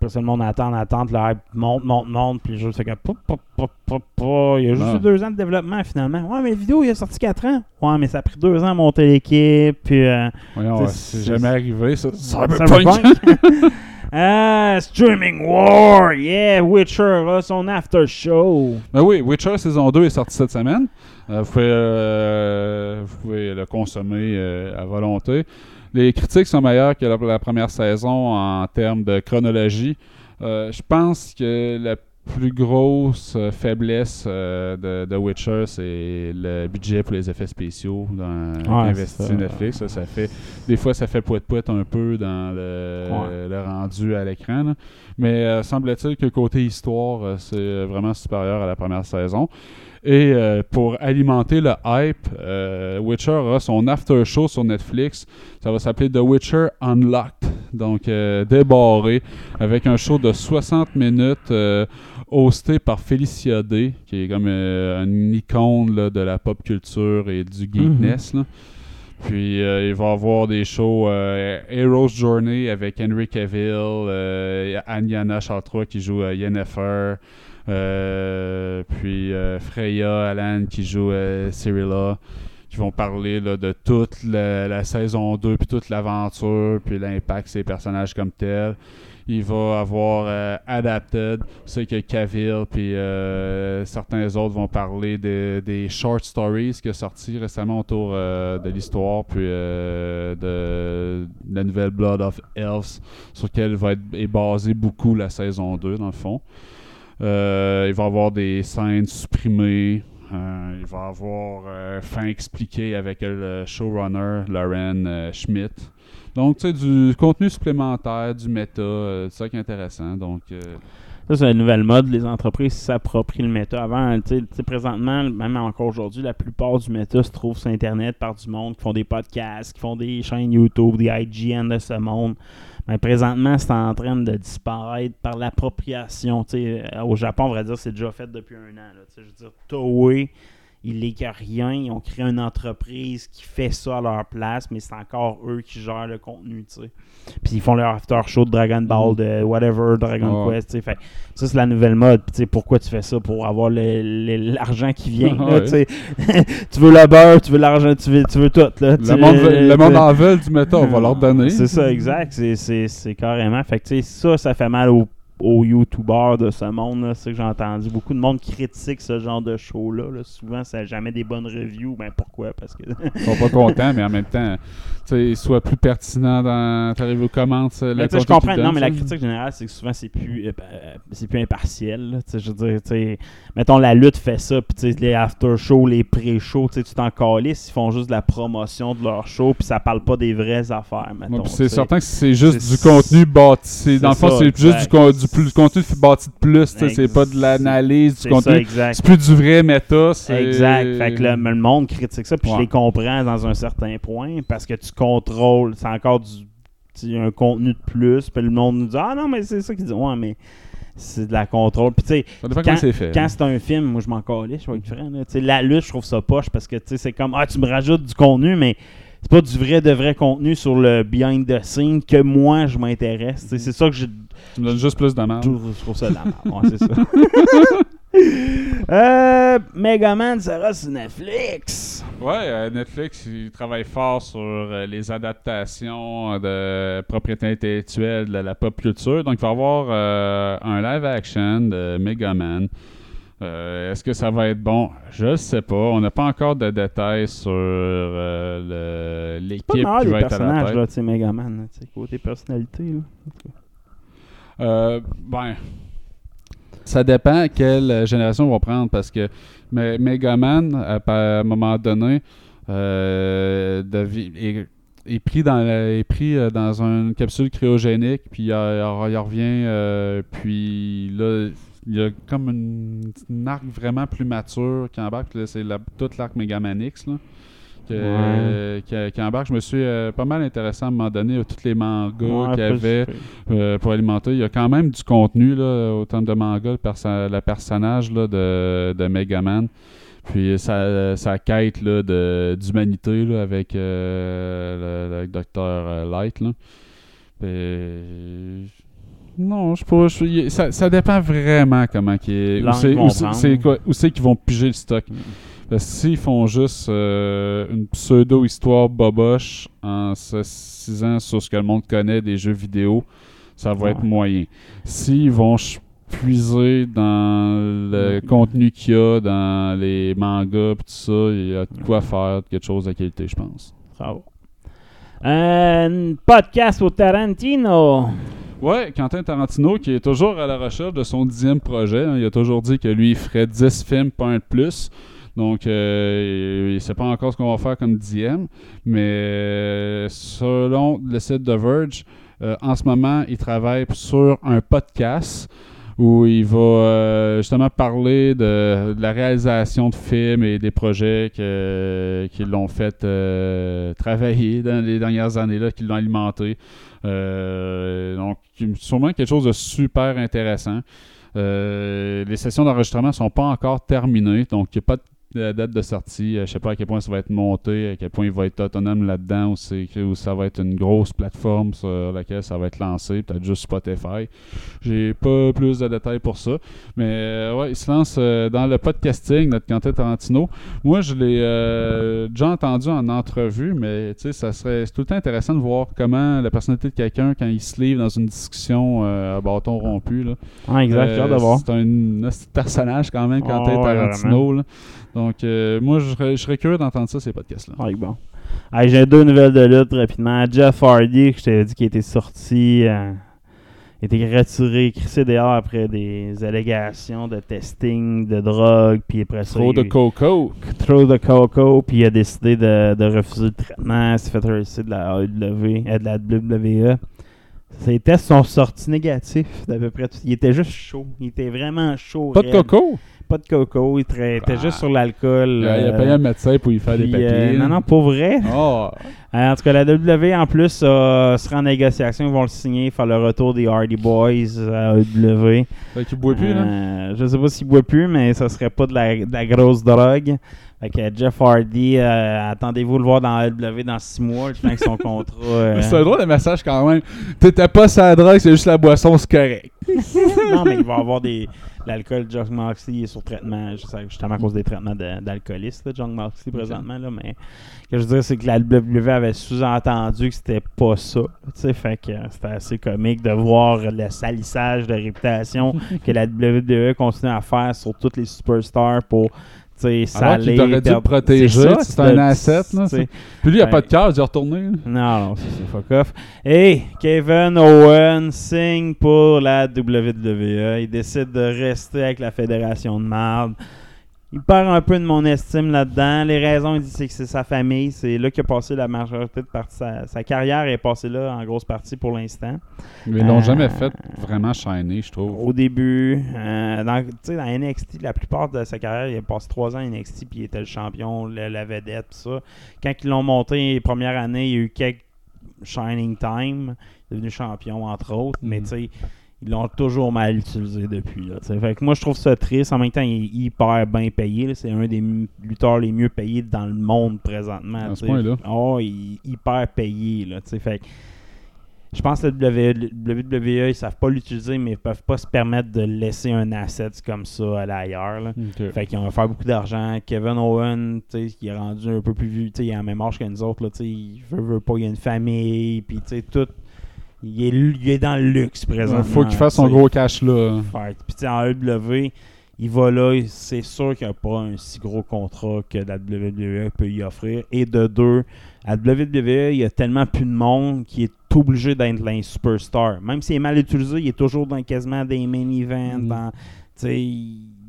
Après ça, le monde attend, attend, le hype monte, monte, monte, puis le jeu, c'est. Il y a juste eu deux ans de développement finalement. Ouais, mais la vidéo, il a sorti quatre ans. Ouais, mais ça a pris deux ans à monter l'équipe, puis. euh, c'est- ouais, c'est c'est- jamais arrivé, ça. Cyberpunk. ah, Streaming War, yeah, Witcher a son after show. Ben oui, Witcher saison 2 est sorti cette semaine. Euh, vous, pouvez, euh, vous pouvez le consommer euh, à volonté. Les critiques sont meilleures que la, la première saison en termes de chronologie. Euh, je pense que la plus grosse euh, faiblesse euh, de, de Witcher, c'est le budget pour les effets spéciaux dans Ouais, investi ça. Netflix. Ça, ça fait, des fois, ça fait poète-poète un peu dans le, Ouais. le rendu à l'écran. Mais euh, semble-t-il que côté histoire, c'est vraiment supérieur à la première saison. Et euh, pour alimenter le hype, euh, Witcher aura son after show sur Netflix. Ça va s'appeler The Witcher Unlocked, donc euh, débarré, avec un show de 60 minutes euh, hosté par Felicia Day, qui est comme une icône là, de la pop culture et du geekness. là. Puis euh, il va y avoir des shows euh, Heroes Journey avec Henry Cavill, euh, Aniana Chartrois qui joue Yennefer, puis euh, Freya Alan qui joue euh, Cyrilla, qui vont parler là, de toute la, saison 2, puis toute l'aventure, puis l'impact ces personnages comme tels. Il va avoir euh, Adapted, c'est que Cavill puis euh, certains autres vont parler de- des short stories qui a sorti récemment autour euh, de l'histoire puis euh, de, de la nouvelle Blood of Elves sur laquelle va être est basée beaucoup la saison 2 dans le fond. Euh, il va y avoir des scènes supprimées. Euh, il va y avoir euh, fin expliqué avec le showrunner Lauren Schmidt. Donc, tu sais, du contenu supplémentaire, du méta, c'est ça qui est intéressant. Donc, Ça, c'est la nouvelle mode. Les entreprises s'approprient le méta. Avant, tu sais, présentement, même encore aujourd'hui, la plupart du méta se trouve sur Internet par du monde qui font des podcasts, qui font des chaînes YouTube, des IGN de ce monde. Mais présentement, c'est en train de disparaître par l'appropriation. Euh, Au Japon, on va dire c'est déjà fait depuis un an. là. Je veux dire, Toei, ils léguent rien. Ils ont créé une entreprise qui fait ça à leur place, mais c'est encore eux qui gèrent le contenu. tu sais. Puis ils font leur after show de Dragon Ball, de whatever, Dragon. Quest. tu sais. Fait, ça, c'est la nouvelle mode. Puis, tu sais, pourquoi tu fais ça? Pour avoir l'argent qui vient. là, tu sais. tu veux le beurre, tu veux l'argent, tu veux, tu veux tout. Là, le monde, le en veut du méta, on va leur donner. C'est ça, exact. C'est- carrément. Fait que, tu sais, ça, ça fait mal aux aux youtubeurs de ce monde. C'est que j'ai entendu. Beaucoup de monde critique ce genre de show-là. là. Souvent, ça n'a jamais des bonnes reviews. Ben pourquoi? Parce que. Ils sont pas contents, mais en même temps, soit plus pertinent dans ta review commence le Mais tu sais, je comprends. Non, mais la critique générale, c'est que souvent, c'est plus, euh, euh, c'est plus impartiel. Je veux dire, tu sais, mettons, la lutte fait ça, puis les after-shows, les pré-shows, tu t'en calisses, ils font juste de la promotion de leur show, puis ça parle pas des vraies affaires. Ouais, c'est certain que c'est juste du contenu bâti. Dans le fond, c'est juste du, du, plus, du contenu bâti de plus. C'est pas de l'analyse du contenu. C'est plus du vrai méta. Exact. Fait que le, le monde critique ça, puis je les comprends dans un certain point, parce que tu contrôles, c'est encore du, un contenu de plus, puis le monde nous dit Ah non, mais c'est ça qu'ils disent. Ouais, mais c'est de la contrôle. Puis tu sais, quand, c'est fait. quand c'est un film, moi je m'en calais, je vais être franc. La lutte, je trouve ça poche parce que tu sais, c'est comme Ah, tu me rajoutes du contenu, mais c'est pas du vrai de vrai contenu sur le behind the scene que moi je m'intéresse. Sais, C'est ça que je, Tu me donnes juste plus de marge. je trouve ça de la merde. Ouais, c'est ça. euh, Megaman sera sur Netflix. Ouais, euh, Netflix, il travaille fort sur euh, les adaptations de propriété intellectuelle de la pop culture. Donc, il va y avoir euh, un live action de Megaman. Euh, Est-ce que ça va être bon? Je ne sais pas. On n'a pas encore de détails sur euh, l'équipe qui les va être à la personnages, tête. là, tu sais, Megaman, là, côté personnalité. Là. Euh, ben, ça dépend quelle génération on va prendre parce que Me- Megaman, à, à un moment donné, euh, est, est pris dans la- est pris euh, dans une capsule cryogénique, puis il, revient, euh, puis là, il y a comme une, arc vraiment plus mature qui embarque. C'est la- toute l'arc Megamanix. Là. Que- Ouais. qui, qui embarque. Je me suis euh, pas mal intéressé à un moment donné à tous les mangas Ouais, qu'il y avait euh, pour alimenter. Il y a quand même du contenu là, au terme de manga, le, perso- le personnage là, de, de Megaman. Puis sa, sa quête d'humanité avec euh, le, docteur Light. Là. Puis, non, je sais pas. je- ça, ça dépend vraiment comment qu'il est. Où c'est, qu'ils vont piger le stock. Mm. S'ils font juste euh, une pseudo-histoire boboche en s'assisant sur ce que le monde connaît des jeux vidéo, ça va Ouais. être moyen. S'ils vont puiser dans le contenu qu'il y a dans les mangas pis tout ça, il y a de quoi faire quelque chose de qualité, je pense. Bravo. Un podcast au Tarantino. Ouais, Quentin Tarantino qui est toujours à la recherche de son dixième projet. hein. Il a toujours dit que lui il ferait 10 films, pas un de plus. Donc, euh, il ne sait pas encore ce qu'on va faire comme dixième. Mais euh, selon le site de Verge, euh, en ce moment, il travaille sur un podcast où il va euh, justement parler de, la réalisation de films et des projets que- qui l'ont fait travailler dans les dernières années, là, qui l'ont alimenté. Euh, donc, sûrement quelque chose de super intéressant. Les sessions d'enregistrement sont pas encore terminées, donc il n'y a pas de de date de sortie. Euh, Je sais pas à quel point ça va être monté, à quel point il va être autonome là-dedans, ou, c'est- ou ça va être une grosse plateforme sur laquelle ça va être lancé, peut-être juste Spotify. J'ai pas plus de détails pour ça. Mais euh, ouais, il se lance euh, dans le podcasting, notre Quentin Tarantino. Moi, je l'ai euh, déjà entendu en entrevue, mais tu sais, ça serait c'est tout le temps intéressant de voir comment la personnalité de quelqu'un, quand il se livre dans une discussion euh, à bâton rompu, là, Ah, exact. C'est un de personnage quand même, Quentin Ah Tarantino. là. Donc, euh, moi, je serais, je serais curieux d'entendre ça, ces podcasts-là. Ouais, bon. J'ai deux nouvelles de lutte rapidement. Jeff Hardy, que je t'avais dit qu'il était sorti, euh, était retiré, crissé dehors après des allégations de testing, de drogue, puis après ça, Trop de coco. trop de coco, puis il a décidé de, de refuser le traitement. Il s'est fait refuser de la AEW, euh, de la WWE. Ses tests sont sortis négatifs d'à peu près tout. Il était juste chaud. Il était vraiment chaud. Pas de coco? Pas de coco. Il tra- était Ah. juste sur l'alcool. Il a, il a euh, payé un médecin pour y faire des papiers. euh, là. non, non, pour vrai. Oh, Euh, en tout cas, la WWE en plus euh, sera en négociation. Ils vont le signer, faire le retour des Hardy Boys à AEW. fait qu'il boit plus, là. Euh, je sais pas s'il boit plus, mais ça serait pas de la, de la grosse drogue. Fait que Jeff Hardy, euh, attendez-vous le voir dans AEW dans 6 mois, je pense que son contrat. euh, C'est un drôle de message quand même. T'étais pas sa drogue, c'est juste la boisson, c'est correct. non, mais il va avoir des. L'alcool, John Moxley est sur traitement, justement à cause des traitements de- d'alcoolistes, là, John Moxley présentement. Là, mais ce que je veux dire, c'est que la WWE avait sous-entendu que c'était pas ça. Fait que euh, c'était assez comique de voir le salissage de réputation que la WWE continue à faire sur tous les superstars pour. sais, Alors qu'il t'aurait dû le protéger, c'est un asset, là, Puis lui, il a Ouais. pas de cœur, il est retourné. Non, non, c'est c'est fuck off. Et Kevin Owen signe pour la WWE. Il décide de rester avec la Fédération de Marde. Il perd un peu de mon estime là-dedans. Les raisons, il dit c'est que c'est sa famille. C'est là qu'il a passé la majorité de partie. Sa, sa carrière est passée là en grosse partie pour l'instant. Mais ils l'ont Euh, jamais fait vraiment shiner, je trouve. Au début, euh, dans, tu sais, dans NXT, la plupart de sa carrière, il a passé trois ans à NXT, puis il était le champion, le- la vedette, pis ça. Quand ils l'ont monté les premières années, il y a eu quelques Shining Time, il est devenu champion, entre autres, mais Mhm. tu sais, ils l'ont toujours mal utilisé depuis. Là, fait que moi, je trouve ça triste. En même temps, il est hyper bien payé. C'est un des lutteurs les mieux payés dans le monde présentement. À ce point-là. Oh, il est hyper payé. Là, fait que je pense que le WWE, ils savent pas l'utiliser, mais ils peuvent pas se permettre de laisser un asset comme ça aller ailleurs. là. Ok. Fait qu'ils vont faire beaucoup d'argent. Kevin Owen, tu sais, qui est rendu un peu plus vieux, il a la même âge que nous autres, là, tu sais, il veut, veut pas, il a une famille, puis tu sais, tout. Il est, il est dans le luxe présentement. Il faut qu'il fasse son gros cash là. Fait Puis en EW, il va là, c'est sûr qu'il n'y a pas un si gros contrat que la WWE peut y offrir. Et de deux, à WWE, il y a tellement plus de monde qui est obligé d'être un superstar. Même s'il est mal utilisé, il est toujours dans quasiment des main events. Mhm. dans-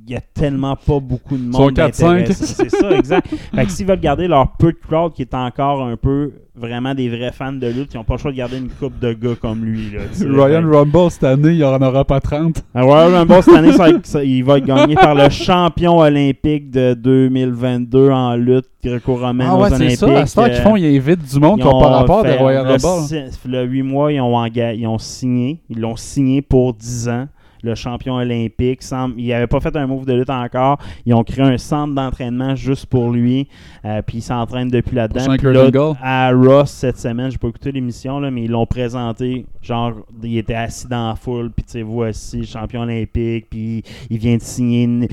il y a tellement pas beaucoup de monde. Son 4-5. d'intéressé. C'est ça, exact. fait que s'ils veulent garder leur peu de crowd qui est encore un peu vraiment des vrais fans de lutte, ils n'ont pas le choix de garder une coupe de gars comme lui. Là. Ryan Fait Rumble cette année, il en aura pas 30. à Royal Rumble cette année, ça ça- il va être gagné par le champion olympique de 2022 en lutte gréco-romaine Ah aux ouais, c'est Olympiques. ça. À qu'ils font, ils invitent du monde qui n'a pas rapport de Royal le Rumble. six- Le 8 mois, ils ont, ils ont signé. Ils l'ont signé pour 10 ans. Le champion olympique. Il n'avait pas fait un move de lutte encore. Ils ont créé un centre d'entraînement juste pour lui. Euh, puis il s'entraîne depuis là-dedans. Là, à Ross cette semaine, j'ai pas écouté l'émission, mais ils l'ont présenté. Genre, il était assis dans la foule. Puis tu sais, voici le champion olympique. Puis il vient de signer une,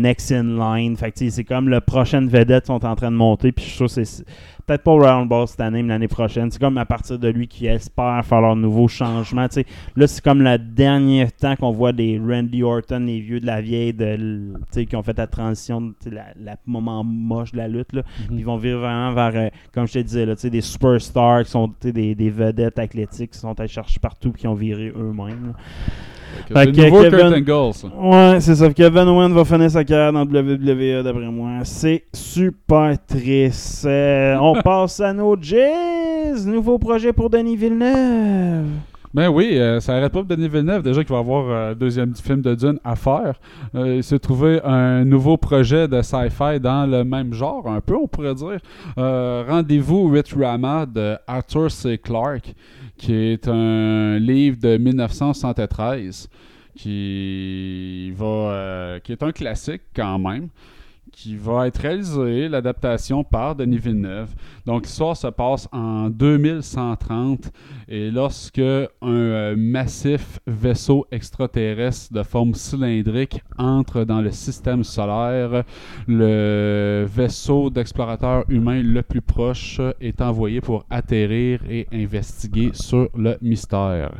next in line. Fait que c'est comme la prochaine vedette sont en train de monter. Puis je suis sûr que c'est peut-être pas Round Ball cette année, mais l'année prochaine. C'est comme à partir de lui qui espère faire leur nouveau changement. Là, c'est comme le dernier temps qu'on voit des Randy Orton, les vieux de la vieille, de, qui ont fait la transition, la moment moche de la lutte. Là. Mhm. Ils vont vivre vraiment vers, euh, comme je te disais, là, des superstars qui sont des vedettes athlétiques qui sont allés chercher partout qui ont viré eux-mêmes. Fait le que nouveau Kevin- Kurt Angle. Ouais, c'est ça. Kevin Owen va finir sa carrière dans WWE, d'après moi. C'est super triste. Euh, on passe à nos Jizz. Nouveau projet pour Denis Villeneuve. Ben oui, euh, ça arrête pas pour Denis Villeneuve. Déjà qu'il va avoir euh, un deuxième film de Dune à faire. Euh, il s'est trouvé un nouveau projet de sci-fi dans le même genre, un peu, on pourrait dire. Euh, Rendez-vous with Rama de Arthur C. Clarke, qui est un livre de 1973 qui va euh, qui est un classique quand même qui va être réalisé, l'adaptation par Denis Villeneuve. Donc l'histoire se passe en 2130 et lorsque un euh, massif vaisseau extraterrestre de forme cylindrique entre dans le système solaire, le vaisseau d'explorateur humain le plus proche est envoyé pour atterrir et investiguer sur le mystère.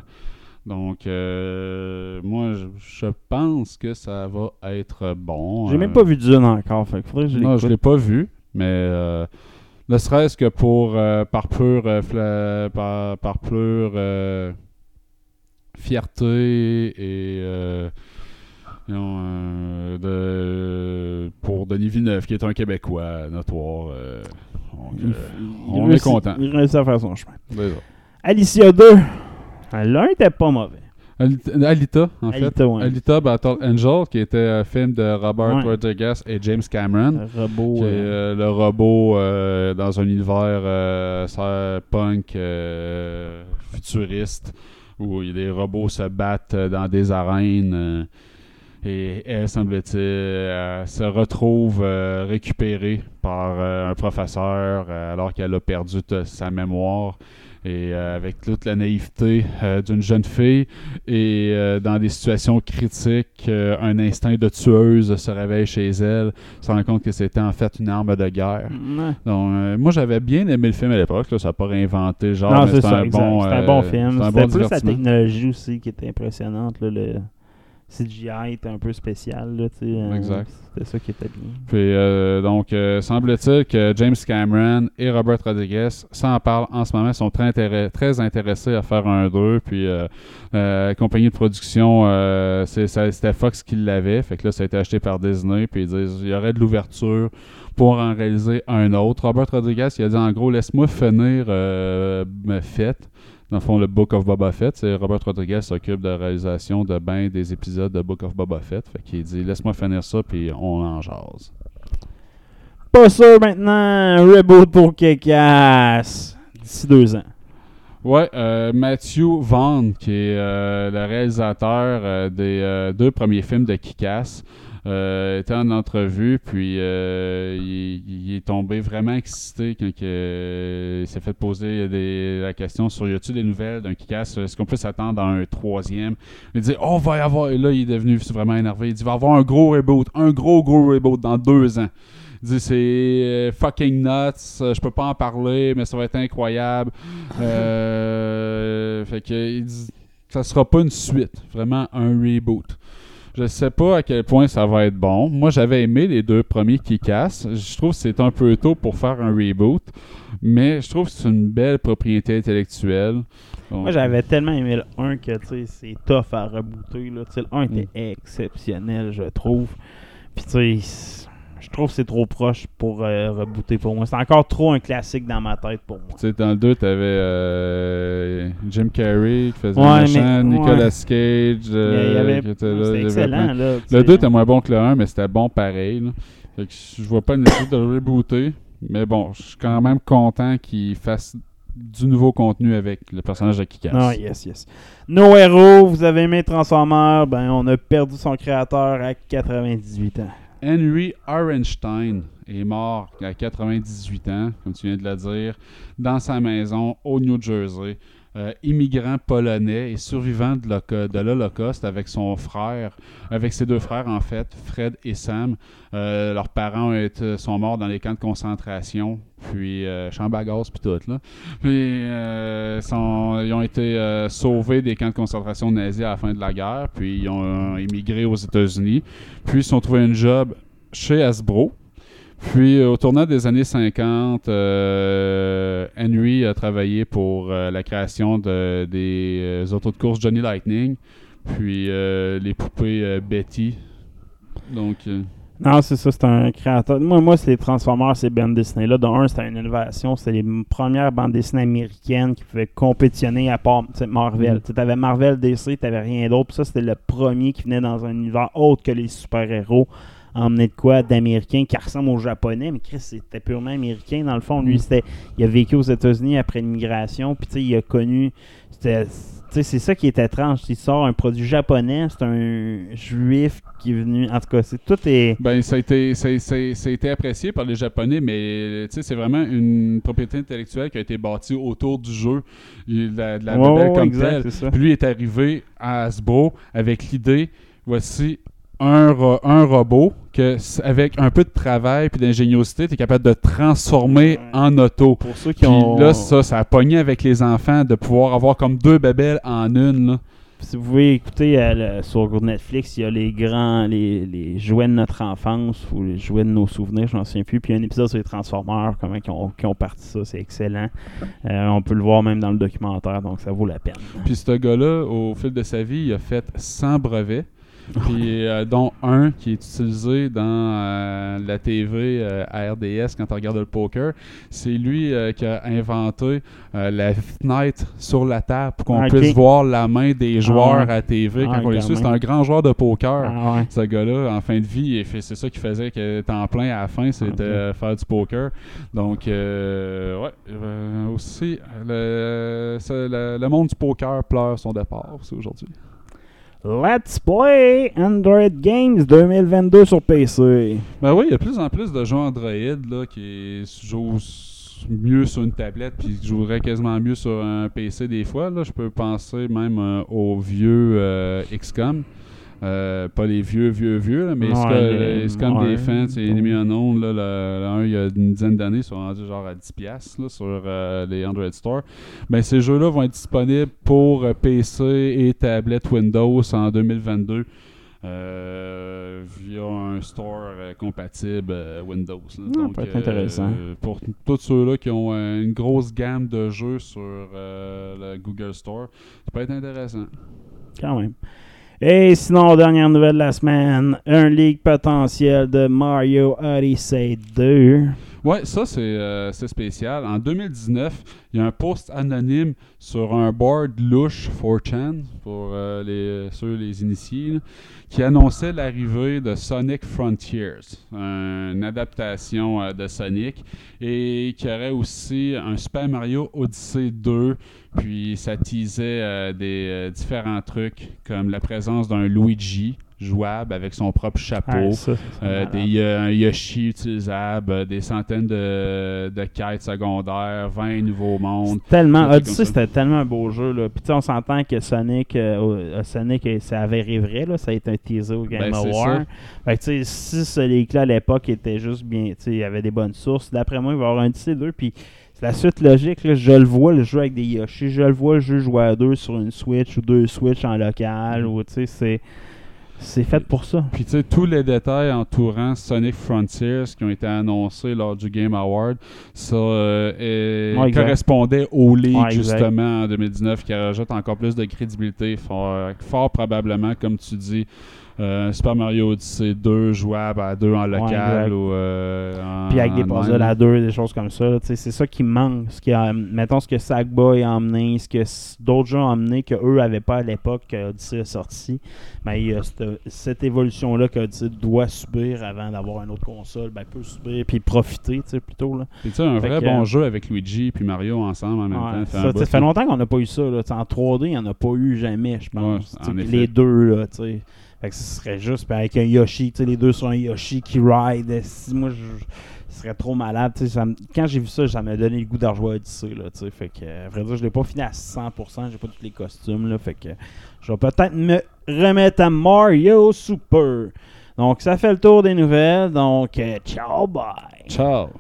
Donc, euh, moi, je, je pense que ça va être bon. J'ai Euh, même pas vu Dune encore. Fait que faudrait que je non, je l'ai pas vu, mais euh, ne serait-ce que pour euh, par pure euh, par, par pure euh, fierté et euh, non, euh, de pour Denis Villeneuve qui est un Québécois notoire. euh, donc, Il- euh, il on est content. Il réussit à faire son chemin. Alicia 2. L'un était pas mauvais. Alita, en Alita, fait. ouais. Alita Battle Angel, qui était un film de Robert Ouais. Rodriguez et James Cameron. Le robot. qui est euh, euh, le robot euh, dans un univers euh, cyberpunk euh, futuriste où les robots se battent euh, dans des arènes. euh, Et elle, semble-t-il, euh, se retrouve euh, récupérée par euh, un professeur euh, alors qu'elle a perdu sa mémoire. Et euh, avec toute la naïveté euh, d'une jeune fille et euh, dans des situations critiques, un instinct de tueuse se réveille chez elle, se rend compte que c'était en fait une arme de guerre. Ouais. Donc, moi, j'avais bien aimé le film à l'époque. Ça n'a pas réinventé le genre, c'est un, bon, un bon film. c'était un bon plus la technologie aussi qui était impressionnante. Là, le CGI était un peu spécial. Là, euh, Exact. C'était ça qui était bien. Puis, euh, donc, euh, semble-t-il que James Cameron et Robert Rodriguez s'en parlent en ce moment. Sont très, très intéressés à faire un 2. Puis, euh, euh, la compagnie de production, c'était Fox qui l'avait. Fait que là, ça a été acheté par Disney. Puis, ils disent il y aurait de l'ouverture pour en réaliser un autre. Robert Rodriguez, il a dit en gros, laisse-moi finir ma fête. Dans le fond, le Book of Boba Fett, c'est Robert Rodriguez s'occupe de la réalisation de ben des épisodes de Book of Boba Fett. Fait qu'il dit laisse-moi finir ça, puis on en jase. Pas sûr maintenant. Reboot pour Kekas. D'ici deux ans. Ouais, euh, Matthew Vaughn, qui est euh, le réalisateur euh, des deux premiers films de Kick-Ass, euh, était en entrevue, puis euh, il, il est tombé vraiment excité quand euh, il s'est fait poser des, la question sur y a-t-il des nouvelles d'un Kick-Ass? Est-ce qu'on peut s'attendre à un troisième? Il dit Oh, va y avoir. Et là, il est devenu vraiment énervé. Il dit Il va y avoir un gros reboot, un gros, gros reboot dans deux ans. Il dit c'est euh, fucking nuts, euh, je peux pas en parler, mais ça va être incroyable. Euh, fait que il dit, ça sera pas une suite, vraiment un reboot. Je sais pas à quel point ça va être bon. Moi, j'avais aimé les deux premiers qui cassent. Je trouve que c'est un peu tôt pour faire un reboot, mais je trouve que c'est une belle propriété intellectuelle. Donc, Moi, j'avais tellement aimé le 1 que c'est tough à rebooter. Là. Le 1 était exceptionnel, je trouve. Puis, tu sais, je trouve que c'est trop proche pour euh, rebooter pour moi. C'est encore trop un classique dans ma tête pour moi. Tu sais, dans le 2, t'avais euh, Jim Carrey qui faisait Ouais, méchant, mais- Nicolas ouais. Cage euh, Il y avait- qui était là. C'était il y avait plein- excellent. Là, Le sais. 2 était moins bon que le 1, mais c'était bon pareil. là. Fait que je vois pas le nécessité de rebooter. Mais bon, je suis quand même content qu'il fasse du nouveau contenu avec le personnage de Kikas. Ah, yes, yes. No Hero, vous avez aimé Transformers, ben on a perdu son créateur à 98 ans. Henry Orenstein est mort à 98 ans, comme tu viens de le dire, dans sa maison au New Jersey. Euh, immigrant polonais et survivant de l'Holocauste avec son frère, avec ses deux frères en fait, Fred et Sam. Euh, leurs parents ont sont morts dans les camps de concentration, puis euh, chambre puis tout. Là. Euh, ils ont été euh, sauvés des camps de concentration nazis à la fin de la guerre, puis ils ont immigré aux États-Unis. Puis ils se sont trouvés un job chez Hasbro. Puis euh, au tournant des années 50, euh, Henry a travaillé pour euh, la création de, des autos de course Johnny Lightning, puis les poupées Betty. Donc, Non, c'est ça, c'est un créateur. Moi, moi c'est les Transformers, ces bandes dessinées-là. De un, c'était une innovation. C'était les premières bandes dessinées américaines qui pouvaient compétitionner à part Marvel. Mm. Tu avais Marvel, DC, tu rien d'autre. Puis ça, c'était le premier qui venait dans un univers autre que les super-héros. Emmener de quoi d'américain qui ressemble aux japonais, mais Chris, c'était purement américain. Dans le fond, lui, Mm. c'était, il a vécu aux États-Unis après l'immigration, puis tu sais, il a connu. c'est ça qui est étrange. Il sort un produit japonais, c'est un juif qui est venu. En tout cas, c'est tout est. Ben, ça a, été, ça, ça- ça a été apprécié par les Japonais, mais tu sais, c'est vraiment une propriété intellectuelle qui a été bâtie autour du jeu, Il- la, de la ouais, comme exact, telle. Puis lui est arrivé à Hasbro avec l'idée, voici un, ro- un robot que, avec un peu de travail puis d'ingéniosité, tu es capable de transformer Ouais. en auto. Pour ceux qui Puis ont. là, ça, ça a pogné avec les enfants de pouvoir avoir comme deux bébelles en une. Là. Si vous pouvez écouter euh, le- sur Netflix, il y a les grands, les, les jouets de notre enfance ou les jouets de nos souvenirs, je m'en souviens plus. Puis il y a un épisode sur les Transformers, comment ils ont, qui ont parti ça, c'est excellent. Euh, on peut le voir même dans le documentaire, donc ça vaut la peine. Puis ce gars-là, au fil de sa vie, il a fait 100 brevets. Puis, euh, dont un qui est utilisé dans euh, la TV euh, à RDS quand on regarde le poker. C'est lui qui a inventé la fenêtre sur la table pour qu'on puisse voir la main des joueurs Ah ouais. à TV quand Ah, on les quand suit. C'est un grand joueur de poker. Ah ouais. Ce gars-là, en fin de vie, c'est ça qui faisait que temps plein à la fin, c'était faire du poker. Donc, ouais, aussi, le, le, le monde du poker pleure son départ aussi aujourd'hui. Let's Play Android Games 2022 sur PC. Ben oui, il y a de plus en plus de jeux Android là, qui jouent mieux sur une tablette puis qui joueraient quasiment mieux sur un PC des fois. Là. Je peux penser même euh, aux vieux euh, XCOM. Euh, pas les vieux, vieux, vieux, là, mais Ouais, les- XCOM ouais. Defense et Enemy Unknown, là, le, un, il y a une dizaine d'années, ils sont rendus genre à 10$ piastres, là, sur euh, les Android Store. Ben, ces jeux-là vont être disponibles pour euh, PC et tablette Windows en 2022 euh, via un store compatible Windows. là. Ah, peut être intéressant. Pour tous ceux-là qui ont une grosse gamme de jeux sur le Google Store, ça peut être intéressant. Quand même. Et sinon, dernière nouvelle de la semaine, un leak potentiel de Mario Odyssey 2. Ouais, ça c'est euh, spécial. En 2019, il y a un post anonyme sur un board louche 4chan pour euh, les, ceux les initiés qui annonçait l'arrivée de Sonic Frontiers, une adaptation euh, de Sonic, et qui aurait aussi un Super Mario Odyssey 2. Puis ça teasait euh, des euh, différents trucs comme la présence d'un Luigi jouable avec son propre chapeau. Ouais, ça, Euh, des, euh, un Yoshi utilisable, des centaines de, de quêtes secondaires, 20 nouveaux mondes. Tellement. Odyssey, ça. c'était tellement un beau jeu. Là. Puis tu sais, on s'entend que Sonic, euh, Sonic c'est avéré vrai. Là. Ça a été un teaser au Game Ben, Award. ça. Fait que tu sais, si ce leak-là à l'époque était juste bien. Tu sais, il y avait des bonnes sources. D'après moi, il va y avoir un Odyssey 2. Puis la suite logique. Là. Je le vois, le jeu avec des Yoshi. Je le vois, le jeu jouer à deux sur une Switch ou deux Switch en local. Ou tu sais, c'est. C'est fait pour ça. Puis tu sais, tous les détails entourant Sonic Frontiers qui ont été annoncés lors du Game Award, ça euh, Ouais, correspondait au leak Ouais, justement en 2019 qui rajoute encore plus de crédibilité. Fort, fort probablement, comme tu dis, euh, Super Mario Odyssey 2 jouable à deux en local ou euh, en, Puis avec des puzzles à deux, des choses comme ça. là, C'est ça qui manque. Ce qui a, mettons ce que Sackboy a emmené, ce que d'autres jeux ont emmené qu'eux n'avaient pas à l'époque qu'Odyssey a sorti. Mais il y a cette, cette évolution-là qu'Odyssey doit subir avant d'avoir une autre console. Ben, peut subir puis profiter plutôt. Là. Puis tu sais, un Fait vrai que, bon euh, jeu avec Luigi puis Mario ensemble en même Ouais, temps. ça, fait là. longtemps qu'on n'a pas eu ça. Là. En 3D, il n'y en a pas eu jamais, je pense. Ouais, les deux, là, tu sais. Fait que ce serait juste puis avec un Yoshi, les deux sont un Yoshi qui ride. Si moi, je, ce serait trop malade. quand j'ai vu ça, ça m'a donné le goût d'en à Odyssey. Là, fait que, à vrai dire, je l'ai pas fini à 100%. J'ai pas tous les costumes. Là, fait que je vais peut-être me remettre à Mario Super. Donc, ça fait le tour des nouvelles. Donc, euh, ciao, bye. Ciao!